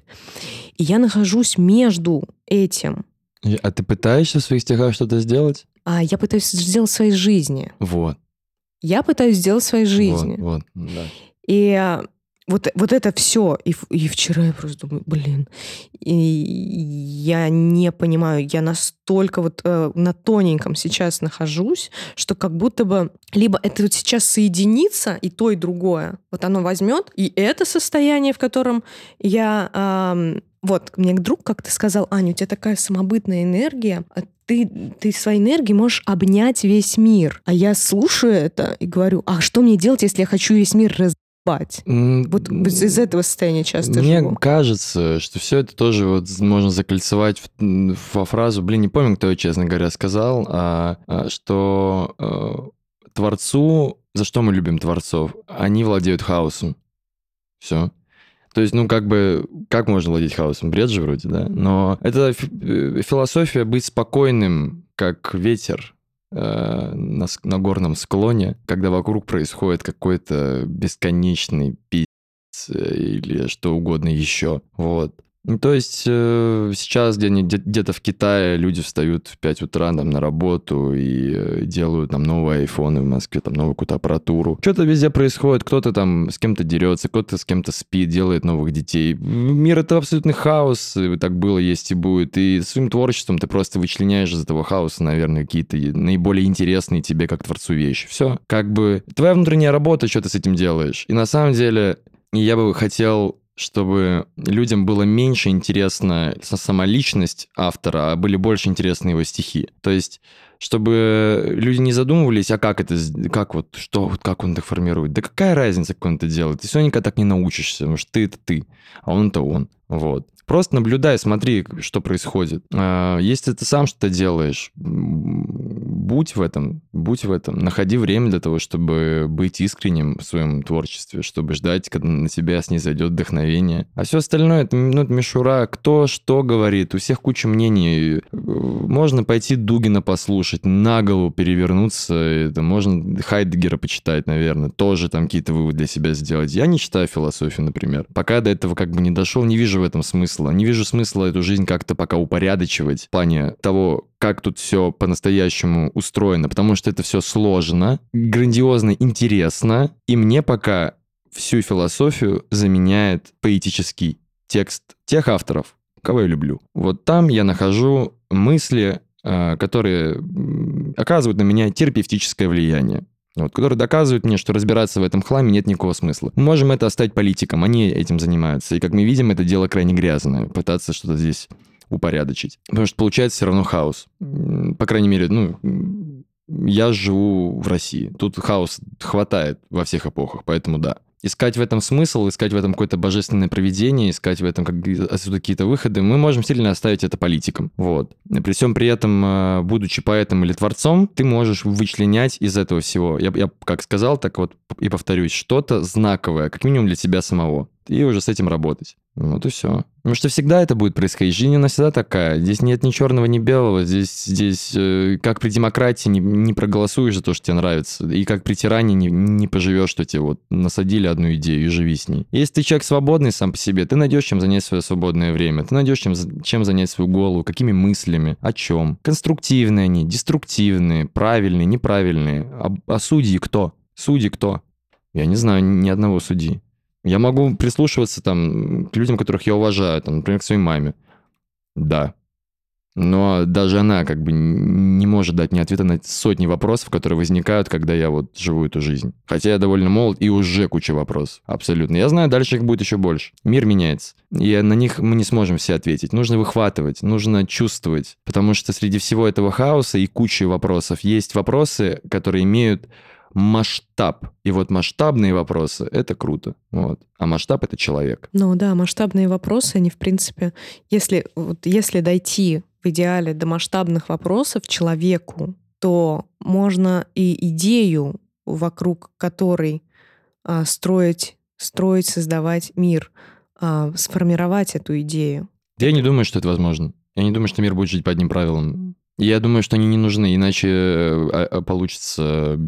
И я нахожусь между этим. А ты пытаешься в своих стихах что-то сделать? А я пытаюсь сделать в своей жизни. Вот. Я пытаюсь сделать в своей жизни. Вот, вот, да. И вот, вот это все. И, и вчера я просто думаю, блин, и я не понимаю, я настолько вот э, на тоненьком сейчас нахожусь, что как будто бы либо это вот сейчас соединится, и то, и другое, вот оно возьмет, и это состояние, в котором я... Э, вот, мне друг как-то сказал, Аня, у тебя такая самобытная энергия, ты, ты своей энергией можешь обнять весь мир. А я слушаю это и говорю, а что мне делать, если я хочу весь мир раз спать. Вот из этого состояния часто Мне живу. кажется, что все это тоже вот можно закольцевать во фразу, блин, не помню, кто, честно говоря, сказал, а, а, что э, творцу, за что мы любим творцов, они владеют хаосом. Все. То есть, ну, как бы, как можно владеть хаосом? Бред же вроде, да? Но это э, философия быть спокойным, как ветер, на, на горном склоне, когда вокруг происходит какой-то бесконечный пиздец э, или что угодно еще. Вот. Ну, то есть э, сейчас где-то в Китае люди встают в 5 утра там, на работу и э, делают там новые айфоны в Москве, там новую какую-то аппаратуру. Что-то везде происходит, кто-то там с кем-то дерется, кто-то с кем-то спит, делает новых детей. Мир — это абсолютный хаос, так было, есть и будет. И своим творчеством ты просто вычленяешь из этого хаоса, наверное, какие-то наиболее интересные тебе как творцу вещи. Все. Как бы твоя внутренняя работа, что ты с этим делаешь. И на самом деле я бы хотел чтобы людям было меньше интересна сама личность автора, а были больше интересны его стихи. То есть чтобы люди не задумывались, а как это, как вот, что, как он так формирует. Да какая разница, как он это делает? Ты все никогда так не научишься, потому что ты это ты, а он это он. Вот. Просто наблюдай, смотри, что происходит. А, если ты сам что-то делаешь, будь в этом, будь в этом. Находи время для того, чтобы быть искренним в своем творчестве, чтобы ждать, когда на тебя снизойдет вдохновение. А все остальное, это, ну, это мишура. Кто что говорит, у всех куча мнений. Можно пойти Дугина послушать, на голову перевернуться. Это можно Хайдегера почитать, наверное. Тоже там какие-то выводы для себя сделать. Я не читаю философию, например. Пока до этого как бы не дошел, не вижу в этом смысла. Не вижу смысла эту жизнь как-то пока упорядочивать в плане того, как тут все по-настоящему устроено, потому что это все сложно, грандиозно, интересно, и мне пока всю философию заменяет поэтический текст тех авторов, кого я люблю. Вот там я нахожу мысли, э, которые оказывают на меня терапевтическое влияние. Вот, которые доказывают мне, что разбираться в этом хламе нет никакого смысла. Мы можем это оставить политикам, они этим занимаются. И, как мы видим, это дело крайне грязное. Пытаться что-то здесь упорядочить. Потому что получается все равно хаос. По крайней мере, ну, я живу в России. Тут хаос хватает во всех эпохах, поэтому да. Искать в этом смысл, искать в этом какое-то божественное проведение, искать в этом отсюда какие-то выходы, мы можем сильно оставить это политикам. Вот. При всем при этом, э, будучи поэтом или творцом, ты можешь вычленять из этого всего. Я, я как сказал, так вот и повторюсь, что-то знаковое, как минимум для себя самого. И уже с этим работать. Вот и все. Потому что всегда это будет происходить. Жизнь она всегда такая. Здесь нет ни черного, ни белого. Здесь, здесь э, как при демократии не, не проголосуешь за то, что тебе нравится. И как при тиране не, не поживешь, что тебе вот насадили одну идею и живи с ней. Если ты человек свободный сам по себе, ты найдешь чем занять свое свободное время. Ты найдешь чем, чем занять свою голову, какими мыслями, о чем. Конструктивные они, деструктивные, правильные, неправильные. А, а судьи кто? Судьи кто? Я не знаю ни одного судьи. Я могу прислушиваться там к людям, которых я уважаю, там, например, к своей маме. Да. Но даже она как бы не может дать мне ответа на сотни вопросов, которые возникают, когда я вот живу эту жизнь. Хотя я довольно молод и уже куча вопросов. Абсолютно. Я знаю, дальше их будет еще больше. Мир меняется. И на них мы не сможем все ответить. Нужно выхватывать, нужно чувствовать. Потому что среди всего этого хаоса и кучи вопросов есть вопросы, которые имеют масштаб. И вот масштабные вопросы — это круто. Вот. А масштаб — это человек. Ну да, масштабные вопросы, они, в принципе, если, вот, если дойти в идеале до масштабных вопросов человеку, то можно и идею, вокруг которой а, строить, строить, создавать мир, а, сформировать эту идею. Я не думаю, что это возможно. Я не думаю, что мир будет жить по одним правилам. Я думаю, что они не нужны, иначе э, а, а, получится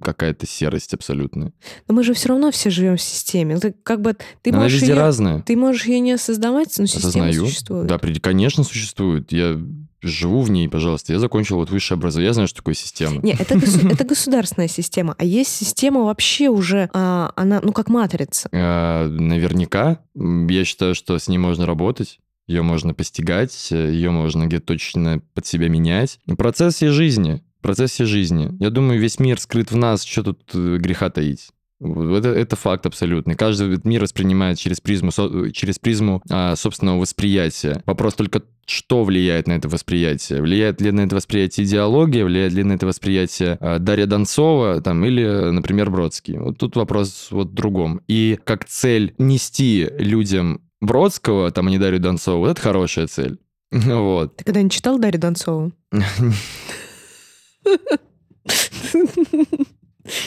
какая-то серость абсолютная. Но мы же все равно все живем в системе. Ты, как бы ты Она можешь везде ее, разная. Ты можешь ее не осознавать, но система Осознаю. существует. Да, конечно, существует. Я живу в ней, пожалуйста. Я закончил вот высшее образование. Я знаю, что такое система. Не, это, госу- это государственная система, а есть система вообще уже, а, она, ну, как матрица. А, Наверняка. Я считаю, что с ней можно работать. Ее можно постигать, ее можно где-то точно под себя менять. Процесс всей жизни. Процесс всей жизни. Я думаю, весь мир скрыт в нас. Что тут э, греха таить? Это, это факт абсолютный. Каждый мир воспринимает через призму, со- через призму а, собственного восприятия. Вопрос только, что влияет на это восприятие. Влияет ли на это восприятие идеология, влияет ли на это восприятие а, Дарья Донцова там, или, например, Бродский. Вот тут вопрос вот в другом. И как цель нести людям Бродского, там, не Дарью Донцову, вот это хорошая цель. Вот. Ты когда-нибудь читал Дарью Донцову?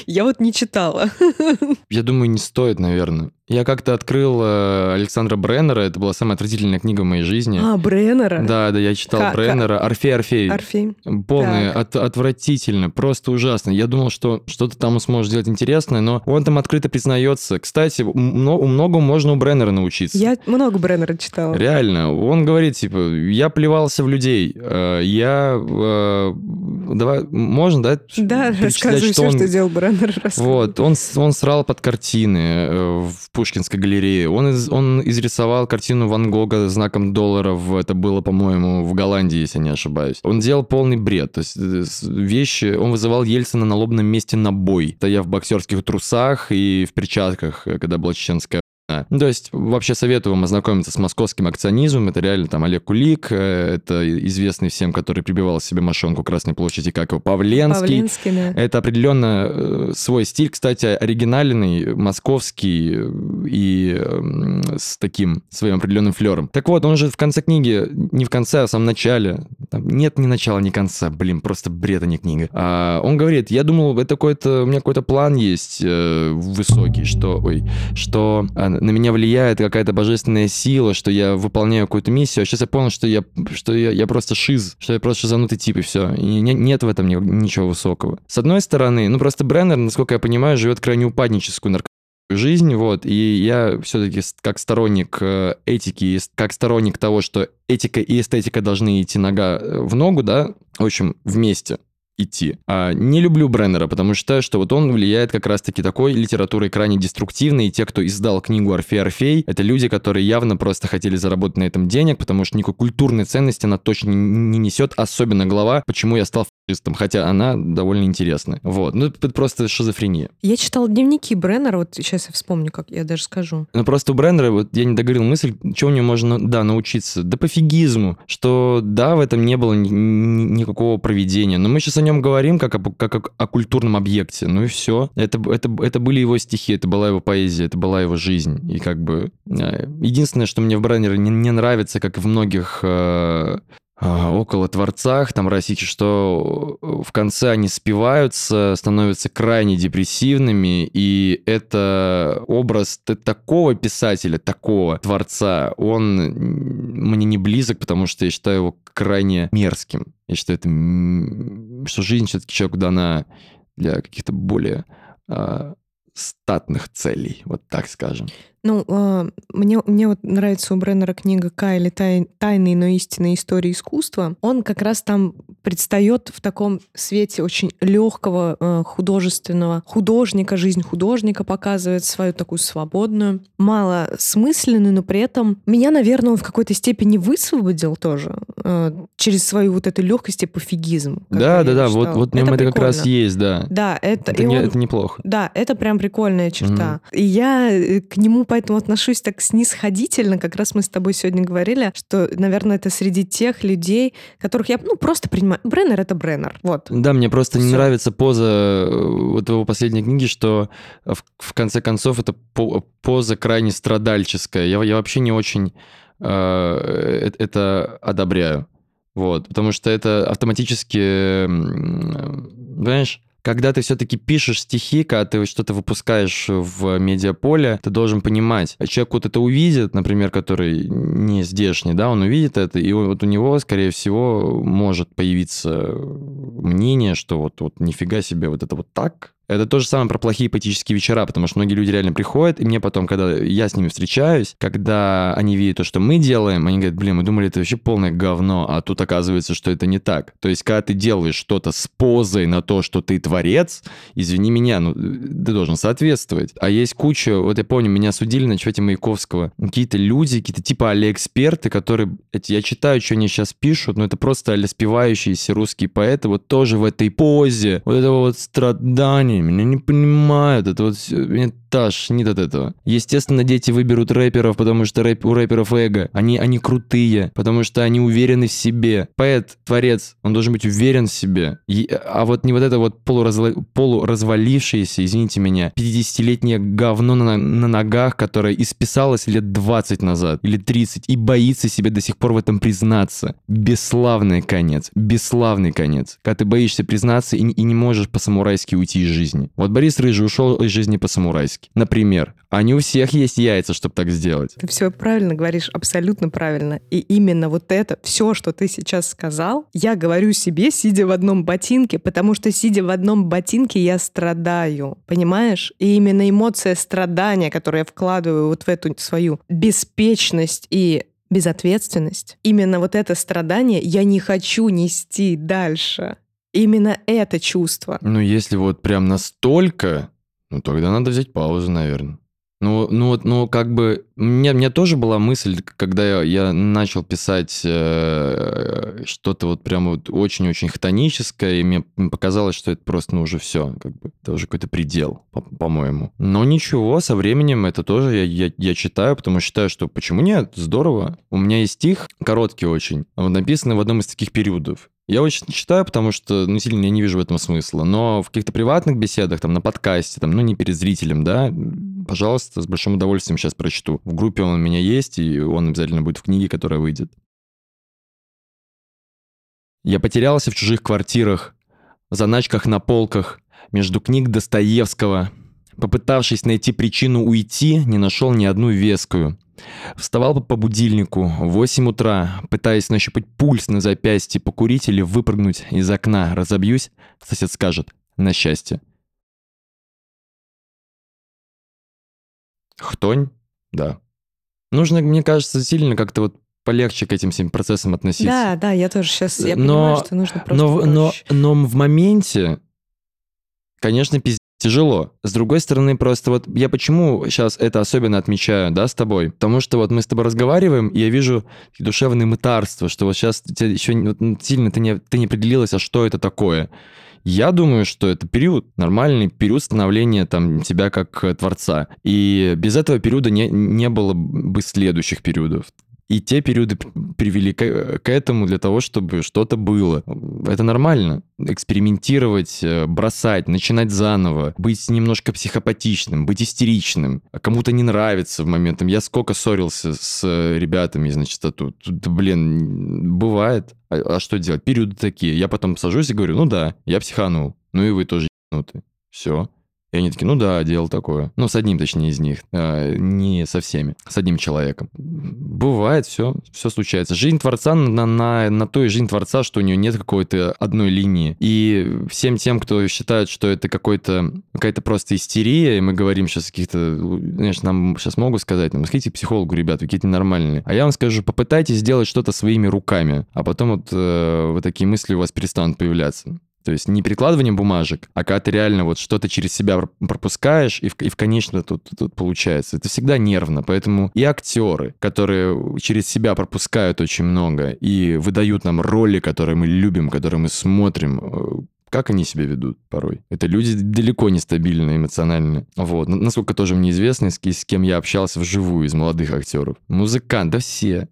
Я вот не читала. Я думаю, не стоит, наверное. Я как-то открыл э, Александра Бреннера, это была самая отвратительная книга в моей жизни. А, Бреннера? Да, да, я читал Ка- Бреннера. Орфей, Орфей. Орфей. Полный, от- отвратительно, просто ужасно. Я думал, что что-то там он сможет сделать интересное, но он там открыто признается. Кстати, у многому можно у Бреннера научиться. Я много Бреннера читала. Реально, он говорит, типа, я плевался в людей, э, я... э, Давай, можно, да? Да, перечислять, рассказывай все, он- что делал Бреннер. вот, он, он срал под картины в Пушкинской галерее. Он, из- он изрисовал картину Ван Гога знаком долларов. Это было, по-моему, в Голландии, если не ошибаюсь. Он делал полный бред. То есть э, вещи... Он вызывал Ельцина на лобном месте на бой. Стоя в боксерских трусах и в перчатках, э, когда была чеченская то есть вообще советую вам ознакомиться с московским акционизмом. Это реально там Олег Кулик, э, это известный всем, который прибивал себе мошонку Красной площади, как его Павленский. Павленский, да. Это определенно э, свой стиль, кстати, оригинальный, московский э, и с таким своим определенным флером. Так вот, он же в конце книги, не в конце, а в самом начале, там нет ни начала, ни конца, блин, просто бред, а не книга. А он говорит, я думал, это какой-то, у меня какой-то план есть э, высокий, что, ой, что а, на меня влияет какая-то божественная сила, что я выполняю какую-то миссию, а сейчас я понял, что я, что я, я просто шиз, что я просто шизанутый тип, и все. И не- нет в этом ни- ничего высокого. С одной стороны, ну просто Бреннер, насколько я понимаю, живет крайне упадническую наркотическую жизнь, вот, и я все-таки как сторонник э, этики, как сторонник того, что этика и эстетика должны идти нога э, в ногу, да, в общем, вместе идти. А, не люблю Бреннера, потому что что вот он влияет как раз-таки такой литературой крайне деструктивной, и те, кто издал книгу «Орфей, Орфей», это люди, которые явно просто хотели заработать на этом денег, потому что никакой культурной ценности она точно не несет, особенно глава «Почему я стал фашистом», хотя она довольно интересная. Вот, ну это просто шизофрения. Я читала дневники Бреннера, вот сейчас я вспомню, как я даже скажу. Ну, просто у Брендера, вот я не договорил мысль, чего у него можно, да, научиться. Да пофигизму, что да, в этом не было ни- ни- никакого проведения. Но мы сейчас о нем говорим как, об- как о, о культурном объекте. Ну и все. Это, это, это были его стихи, это была его поэзия, это была его жизнь. И как бы... э, Единственное, что мне в Бреннере не, не нравится, как и в многих э, около творцах, там Росики, что в конце они спиваются, становятся крайне депрессивными, и это образ такого писателя, такого творца, он мне не близок, потому что я считаю его крайне мерзким. Я считаю, это, что жизнь все-таки человеку дана для каких-то более а, статных целей, вот так скажем. Ну, э, мне, мне вот нравится у Бреннера книга Кайли «Тай, «Тайные, но истинные истории искусства». Он как раз там предстает в таком свете очень легкого э, художественного художника, жизнь художника показывает свою такую свободную, мало смысленную, но при этом меня, наверное, он в какой-то степени высвободил тоже через свою вот эту легкость и пофигизм. Да, да, да, вот, вот в нем это, это как раз есть, да. Да, это... Это, не, он, это неплохо. Да, это прям прикольная черта. Mm-hmm. И я э, к нему поэтому отношусь так снисходительно. Как раз мы с тобой сегодня говорили, что, наверное, это среди тех людей, которых я, ну, просто принимаю. Бреннер — это Бреннер, вот. Да, мне просто Всё. не нравится поза э, вот его последней книги, что в, в конце концов это поза крайне страдальческая. Я, я вообще не очень э, э это одобряю. Вот, потому что это автоматически, знаешь, когда ты все-таки пишешь стихи, когда ты что-то выпускаешь в медиаполе, ты должен понимать, человек вот это увидит, например, который не здешний, да, он увидит это, и вот у него, скорее всего, может появиться мнение, что вот, вот нифига себе, вот это вот так, это то же самое про плохие поэтические вечера, потому что многие люди реально приходят, и мне потом, когда я с ними встречаюсь, когда они видят то, что мы делаем, они говорят, блин, мы думали, это вообще полное говно, а тут оказывается, что это не так. То есть, когда ты делаешь что-то с позой на то, что ты творец, извини меня, ну, ты должен соответствовать. А есть куча, вот я помню, меня судили на чете Маяковского, какие-то люди, какие-то типа али-эксперты, которые, я читаю, что они сейчас пишут, но это просто али-спевающиеся русские поэты, вот тоже в этой позе, вот этого вот страдания, меня не понимают, это вот все, меня тошнит от этого. Естественно, дети выберут рэперов, потому что рэп, у рэперов эго. Они, они крутые, потому что они уверены в себе. Поэт, творец, он должен быть уверен в себе. И, а вот не вот это вот полуразла, полуразвалившееся, извините меня, 50-летнее говно на, на ногах, которое исписалось лет 20 назад или 30 и боится себе до сих пор в этом признаться. Бесславный конец. Бесславный конец. Когда ты боишься признаться и, и не можешь по-самурайски уйти из жизни. Вот Борис Рыжий ушел из жизни по-самурайски девушки, например. А не у всех есть яйца, чтобы так сделать. Ты все правильно говоришь, абсолютно правильно. И именно вот это, все, что ты сейчас сказал, я говорю себе, сидя в одном ботинке, потому что, сидя в одном ботинке, я страдаю, понимаешь? И именно эмоция страдания, которую я вкладываю вот в эту свою беспечность и безответственность, именно вот это страдание я не хочу нести дальше. Именно это чувство. Ну, если вот прям настолько, ну, тогда надо взять паузу, наверное. Ну, ну, вот, ну, как бы, мне, мне тоже была мысль, когда я, я начал писать э, что-то вот прям вот очень-очень хтоническое, и мне показалось, что это просто, ну, уже все, как бы, это уже какой-то предел, по- по-моему. Но ничего, со временем это тоже я, я, я читаю, потому что считаю, что почему нет, здорово. У меня есть стих, короткий очень, он написан в одном из таких периодов. Я очень читаю, потому что, ну, сильно я не вижу в этом смысла. Но в каких-то приватных беседах, там, на подкасте, там, ну, не перед зрителем, да, пожалуйста, с большим удовольствием сейчас прочту. В группе он у меня есть, и он обязательно будет в книге, которая выйдет. Я потерялся в чужих квартирах, в заначках на полках, между книг Достоевского. Попытавшись найти причину уйти, не нашел ни одну вескую. Вставал по будильнику в 8 утра, пытаясь нащупать пульс на запястье, покурить или выпрыгнуть из окна. Разобьюсь, сосед скажет, на счастье. Хтонь? Да. Нужно, мне кажется, сильно как-то вот полегче к этим всем процессам относиться. Да, да, я тоже сейчас, я но, понимаю, что нужно просто но, но, но в моменте, конечно, пиздец тяжело. С другой стороны, просто вот я почему сейчас это особенно отмечаю, да, с тобой? Потому что вот мы с тобой разговариваем, и я вижу душевное мытарство, что вот сейчас тебя еще вот, сильно ты не, ты не определилась, а что это такое. Я думаю, что это период, нормальный период становления там, тебя как творца. И без этого периода не, не было бы следующих периодов И те периоды привели к, к этому для того, чтобы что-то было. Это нормально. Экспериментировать, э, бросать, начинать заново, быть немножко психопатичным, быть истеричным. А кому-то не нравится в момент. Я сколько ссорился с ребятами, значит, а тут, тут блин, бывает. А, а что делать? Периоды такие. Я потом сажусь и говорю, ну да, я психанул. Ну и вы тоже ебануты. Все. И они такие, ну да, делал такое. Ну, с одним, точнее, из них. А, не со всеми. С одним человеком. Бывает, все, все случается. Жизнь Творца на, на, на той жизнь Творца, что у нее нет какой-то одной линии. И всем тем, кто считает, что это какой-то, какая-то просто истерия, и мы говорим сейчас каких-то... Знаешь, нам сейчас могут сказать, ну, сходите к психологу, ребят, вы какие-то нормальные. А я вам скажу, попытайтесь сделать что-то своими руками, а потом вот, э, вот такие мысли у вас перестанут появляться. То есть не перекладыванием бумажек, а когда ты реально вот что-то через себя пропускаешь, и в, и в конечно тут, тут получается. Это всегда нервно. Поэтому и актеры, которые через себя пропускают очень много и выдают нам роли, которые мы любим, которые мы смотрим, э, как они себя ведут порой. Это люди далеко не стабильные эмоционально. Вот. Насколько тоже мне известно, с, с кем я общался вживую из молодых актеров. Музыкант, да все.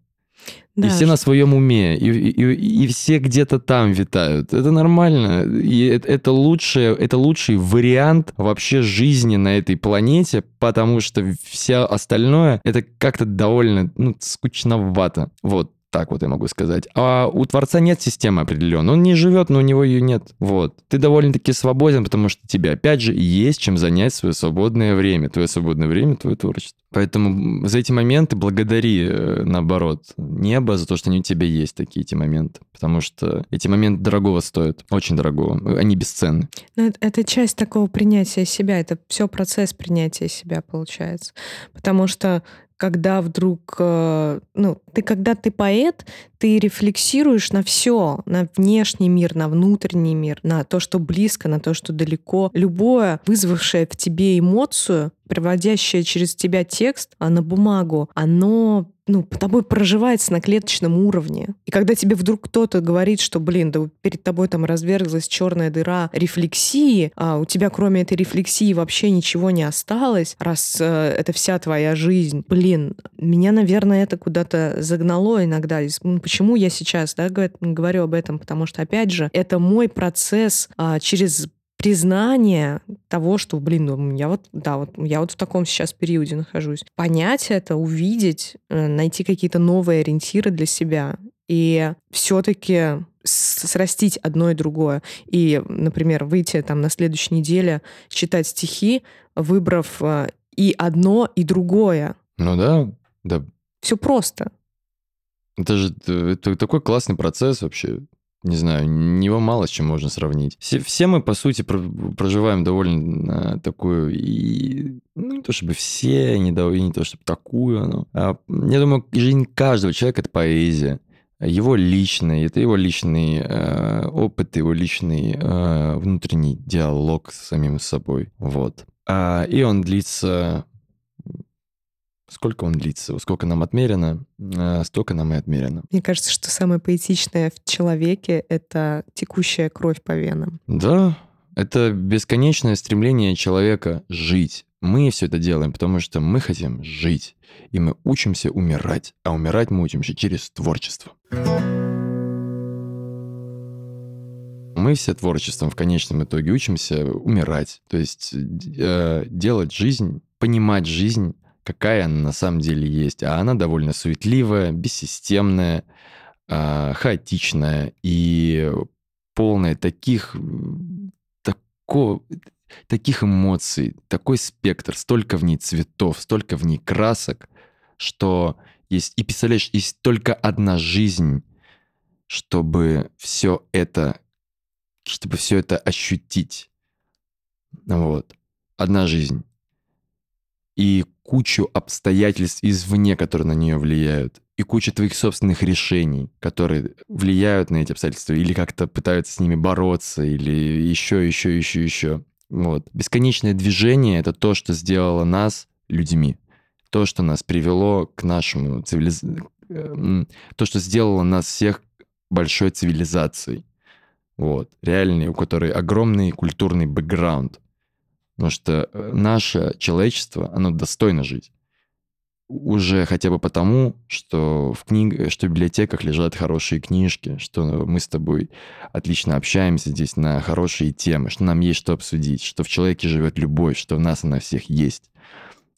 Да. И все на своем уме, и, и, и все где-то там витают. Это нормально. И это, это, лучшее, это лучший вариант вообще жизни на этой планете, потому что все остальное это как-то довольно ну, скучновато. Вот так вот я могу сказать. А у Творца нет системы определенной. Он не живет, но у него ее нет. Вот. Ты довольно-таки свободен, потому что тебе, опять же, есть чем занять свое свободное время. Твое свободное время, твое творчество. Поэтому за эти моменты благодари, э, наоборот, небо за то, что они у тебя есть, такие эти моменты. Потому что эти моменты дорогого стоят, очень дорогого. Они бесценны. Но это, это часть такого принятия себя. Это все процесс принятия себя, получается. Потому что когда вдруг, э, ну, ты когда ты поэт, ты рефлексируешь на все, на внешний мир, на внутренний мир, на то, что близко, на то, что далеко. Любое вызвавшее в тебе эмоцию, проводящее через тебя текст а на бумагу, оно ну, по тобой проживается на клеточном уровне. И когда тебе вдруг кто-то говорит, что, блин, да перед тобой там разверзлась черная дыра рефлексии, а у тебя кроме этой рефлексии вообще ничего не осталось, раз э, это вся твоя жизнь, блин, меня, наверное, это куда-то загнало иногда. Ну, почему я сейчас да, говорю об этом? Потому что, опять же, это мой процесс а, через признание того, что, блин, ну, я вот, да, вот я вот в таком сейчас периоде нахожусь. Понять это, увидеть, э, найти какие-то новые ориентиры для себя и все-таки срастить одно и другое. И, например, выйти там на следующей неделе, читать стихи, выбрав э, и одно, и другое. Ну да, да. Все просто. Это же это такой классный процесс вообще не знаю, него мало с чем можно сравнить. Все, все мы, по сути, проживаем довольно такую, и, ну, не то чтобы все, не, и не то чтобы такую, но а, я думаю, жизнь каждого человека — это поэзия. Его личный, это его личный э, опыт, его личный э, внутренний диалог с самим собой. Вот. А, и он длится Сколько он длится, сколько нам отмерено, э, столько нам и отмерено. Мне кажется, что самое поэтичное в человеке — это текущая кровь по венам. Да, это бесконечное стремление человека жить. Мы все это делаем, потому что мы хотим жить. И мы учимся умирать. А умирать мы учимся через творчество. Мы все творчеством в конечном итоге учимся умирать. То есть э, делать жизнь, понимать жизнь какая она на самом деле есть. А она довольно суетливая, бессистемная, э, хаотичная и полная таких, тако, таких эмоций, такой спектр, столько в ней цветов, столько в ней красок, что есть, и представляешь, есть только одна жизнь, чтобы все это, чтобы все это ощутить. Вот. Одна жизнь. И кучу обстоятельств извне, которые на нее влияют, и кучу твоих собственных решений, которые влияют на эти обстоятельства, или как-то пытаются с ними бороться, или еще, еще, еще, еще. Вот. Бесконечное движение — это то, что сделало нас людьми. То, что нас привело к нашему цивилиз... То, что сделало нас всех большой цивилизацией. Вот. Реальный, у которой огромный культурный бэкграунд. Потому что э, наше человечество, оно достойно жить. уже хотя бы потому, что в книг, что в библиотеках лежат хорошие книжки, что мы с тобой отлично общаемся здесь на хорошие темы, что нам есть что обсудить, что в человеке живет любовь, что в нас она всех есть,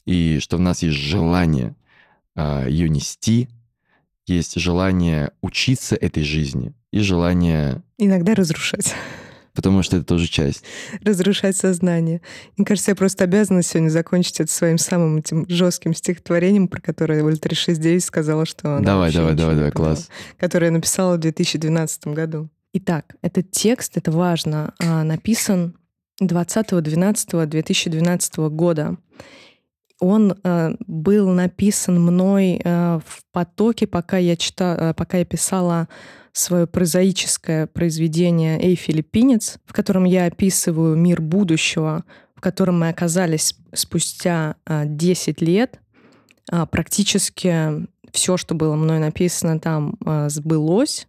и что в нас есть желание а, ее нести, есть желание учиться этой жизни и желание... Иногда разрушать потому что это тоже часть. Разрушать сознание. Мне кажется, я просто обязана сегодня закончить это своим самым этим жестким стихотворением, про которое Оля 369 сказала, что она Давай, давай, давай, давай, класс. Которое я написала в 2012 году. Итак, этот текст, это важно, а, написан 20.12.2012 года. Он э, был написан мной э, в потоке, пока я, читала, пока я писала свое прозаическое произведение «Эй, филиппинец», в котором я описываю мир будущего, в котором мы оказались спустя 10 а, лет. А, практически все, что было мной написано там, а, сбылось.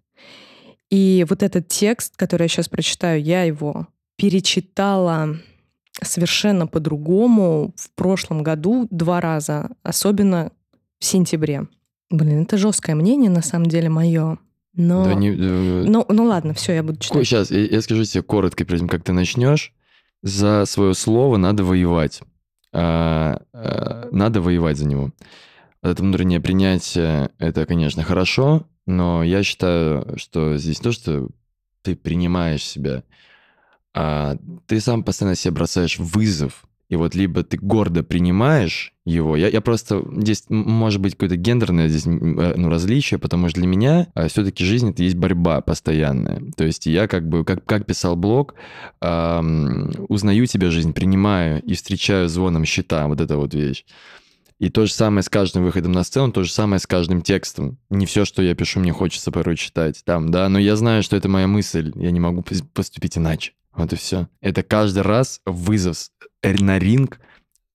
И вот этот текст, который я сейчас прочитаю, я его перечитала совершенно по-другому в прошлом году два раза, особенно в сентябре. Блин, это жесткое мнение, на самом деле, мое. Но... Да не... ну, ну ладно, все, я буду читать. Сейчас, я, я скажу тебе коротко, перед тем, как ты начнешь. За свое слово надо воевать. А, а, надо воевать за него. Это внутреннее принятие, это, конечно, хорошо, но я считаю, что здесь то, что ты принимаешь себя, а ты сам постоянно себе бросаешь вызов и вот либо ты гордо принимаешь его, я, я просто, здесь может быть какое-то гендерное здесь э, ну, различие, потому что для меня а, все-таки жизнь это есть борьба постоянная. То есть я как бы, как, как писал блог, эм, узнаю тебя жизнь, принимаю и встречаю звоном счета, вот эта вот вещь. И то же самое с каждым выходом на сцену, то же самое с каждым текстом. Не все, что я пишу, мне хочется порой читать там, да, но я знаю, что это моя мысль, я не могу поступить иначе. Вот и все. Это каждый раз вызов на ринг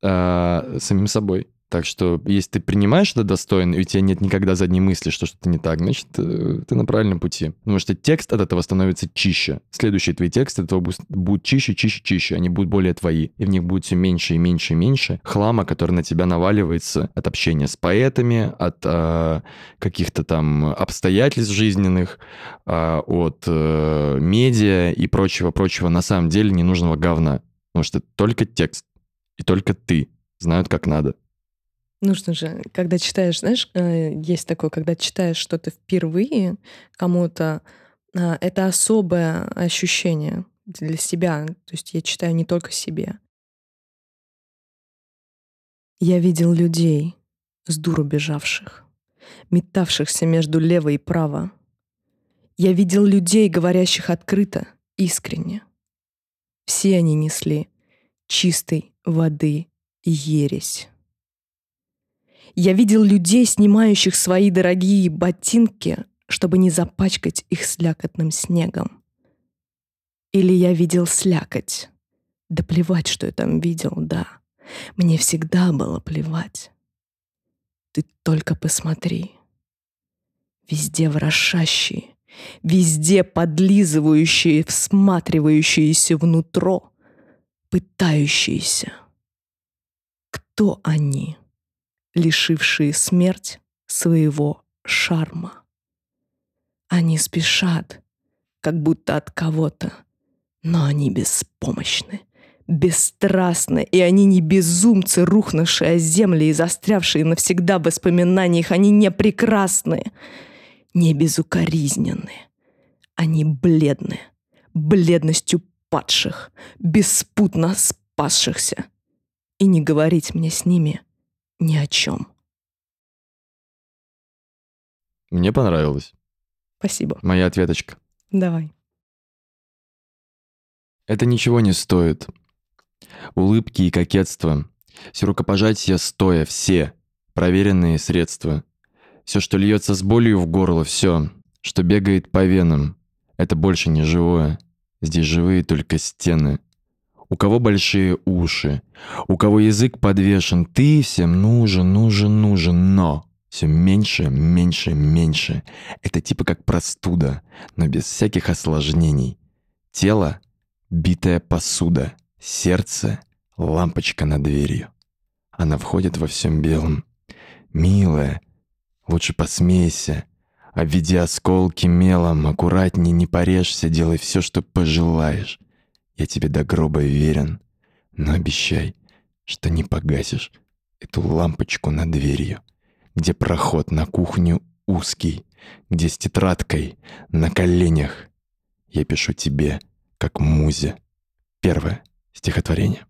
э, самим собой. Так что, если ты принимаешь это достойно, и у тебя нет никогда задней мысли, что что-то не так, значит, э, ты на правильном пути. Потому что текст от этого становится чище. Следующие твои тексты от этого будут чище, чище, чище. Они будут более твои. И в них будет все меньше и меньше и меньше хлама, который на тебя наваливается от общения с поэтами, от э, каких-то там обстоятельств жизненных, э, от э, медиа и прочего-прочего на самом деле ненужного говна. Потому что только текст и только ты знают, как надо. Нужно же, когда читаешь, знаешь, э, есть такое, когда читаешь что-то впервые кому-то, а, это особое ощущение для себя. То есть я читаю не только себе. Я видел людей, с дуру бежавших, метавшихся между лево и право. Я видел людей, говорящих открыто, искренне. Все они несли чистой воды ересь. Я видел людей, снимающих свои дорогие ботинки, чтобы не запачкать их слякотным снегом. Или я видел слякоть. Да плевать, что я там видел, да. Мне всегда было плевать. Ты только посмотри. Везде ворошащие, везде подлизывающие, всматривающиеся внутрь, пытающиеся. Кто они? Лишившие смерть своего шарма. Они спешат, как будто от кого-то, но они беспомощны, бесстрастны, и они не безумцы, рухнувшие о земле и застрявшие навсегда в воспоминаниях, они не прекрасны, не безукоризненны, они бледны, бледностью падших, беспутно спасшихся. И не говорить мне с ними — ни о чем. Мне понравилось. Спасибо. Моя ответочка. Давай. Это ничего не стоит. Улыбки и кокетство. Все рукопожатия стоя, все. Проверенные средства. Все, что льется с болью в горло, все, что бегает по венам. Это больше не живое. Здесь живые только стены у кого большие уши, у кого язык подвешен. Ты всем нужен, нужен, нужен, но все меньше, меньше, меньше. Это типа как простуда, но без всяких осложнений. Тело — битая посуда, сердце — лампочка над дверью. Она входит во всем белом. Милая, лучше посмейся. Обведи осколки мелом, аккуратней не порежься, делай все, что пожелаешь. Я тебе до гроба верен, но обещай, что не погасишь эту лампочку над дверью, где проход на кухню узкий, где с тетрадкой на коленях я пишу тебе, как музе, первое стихотворение.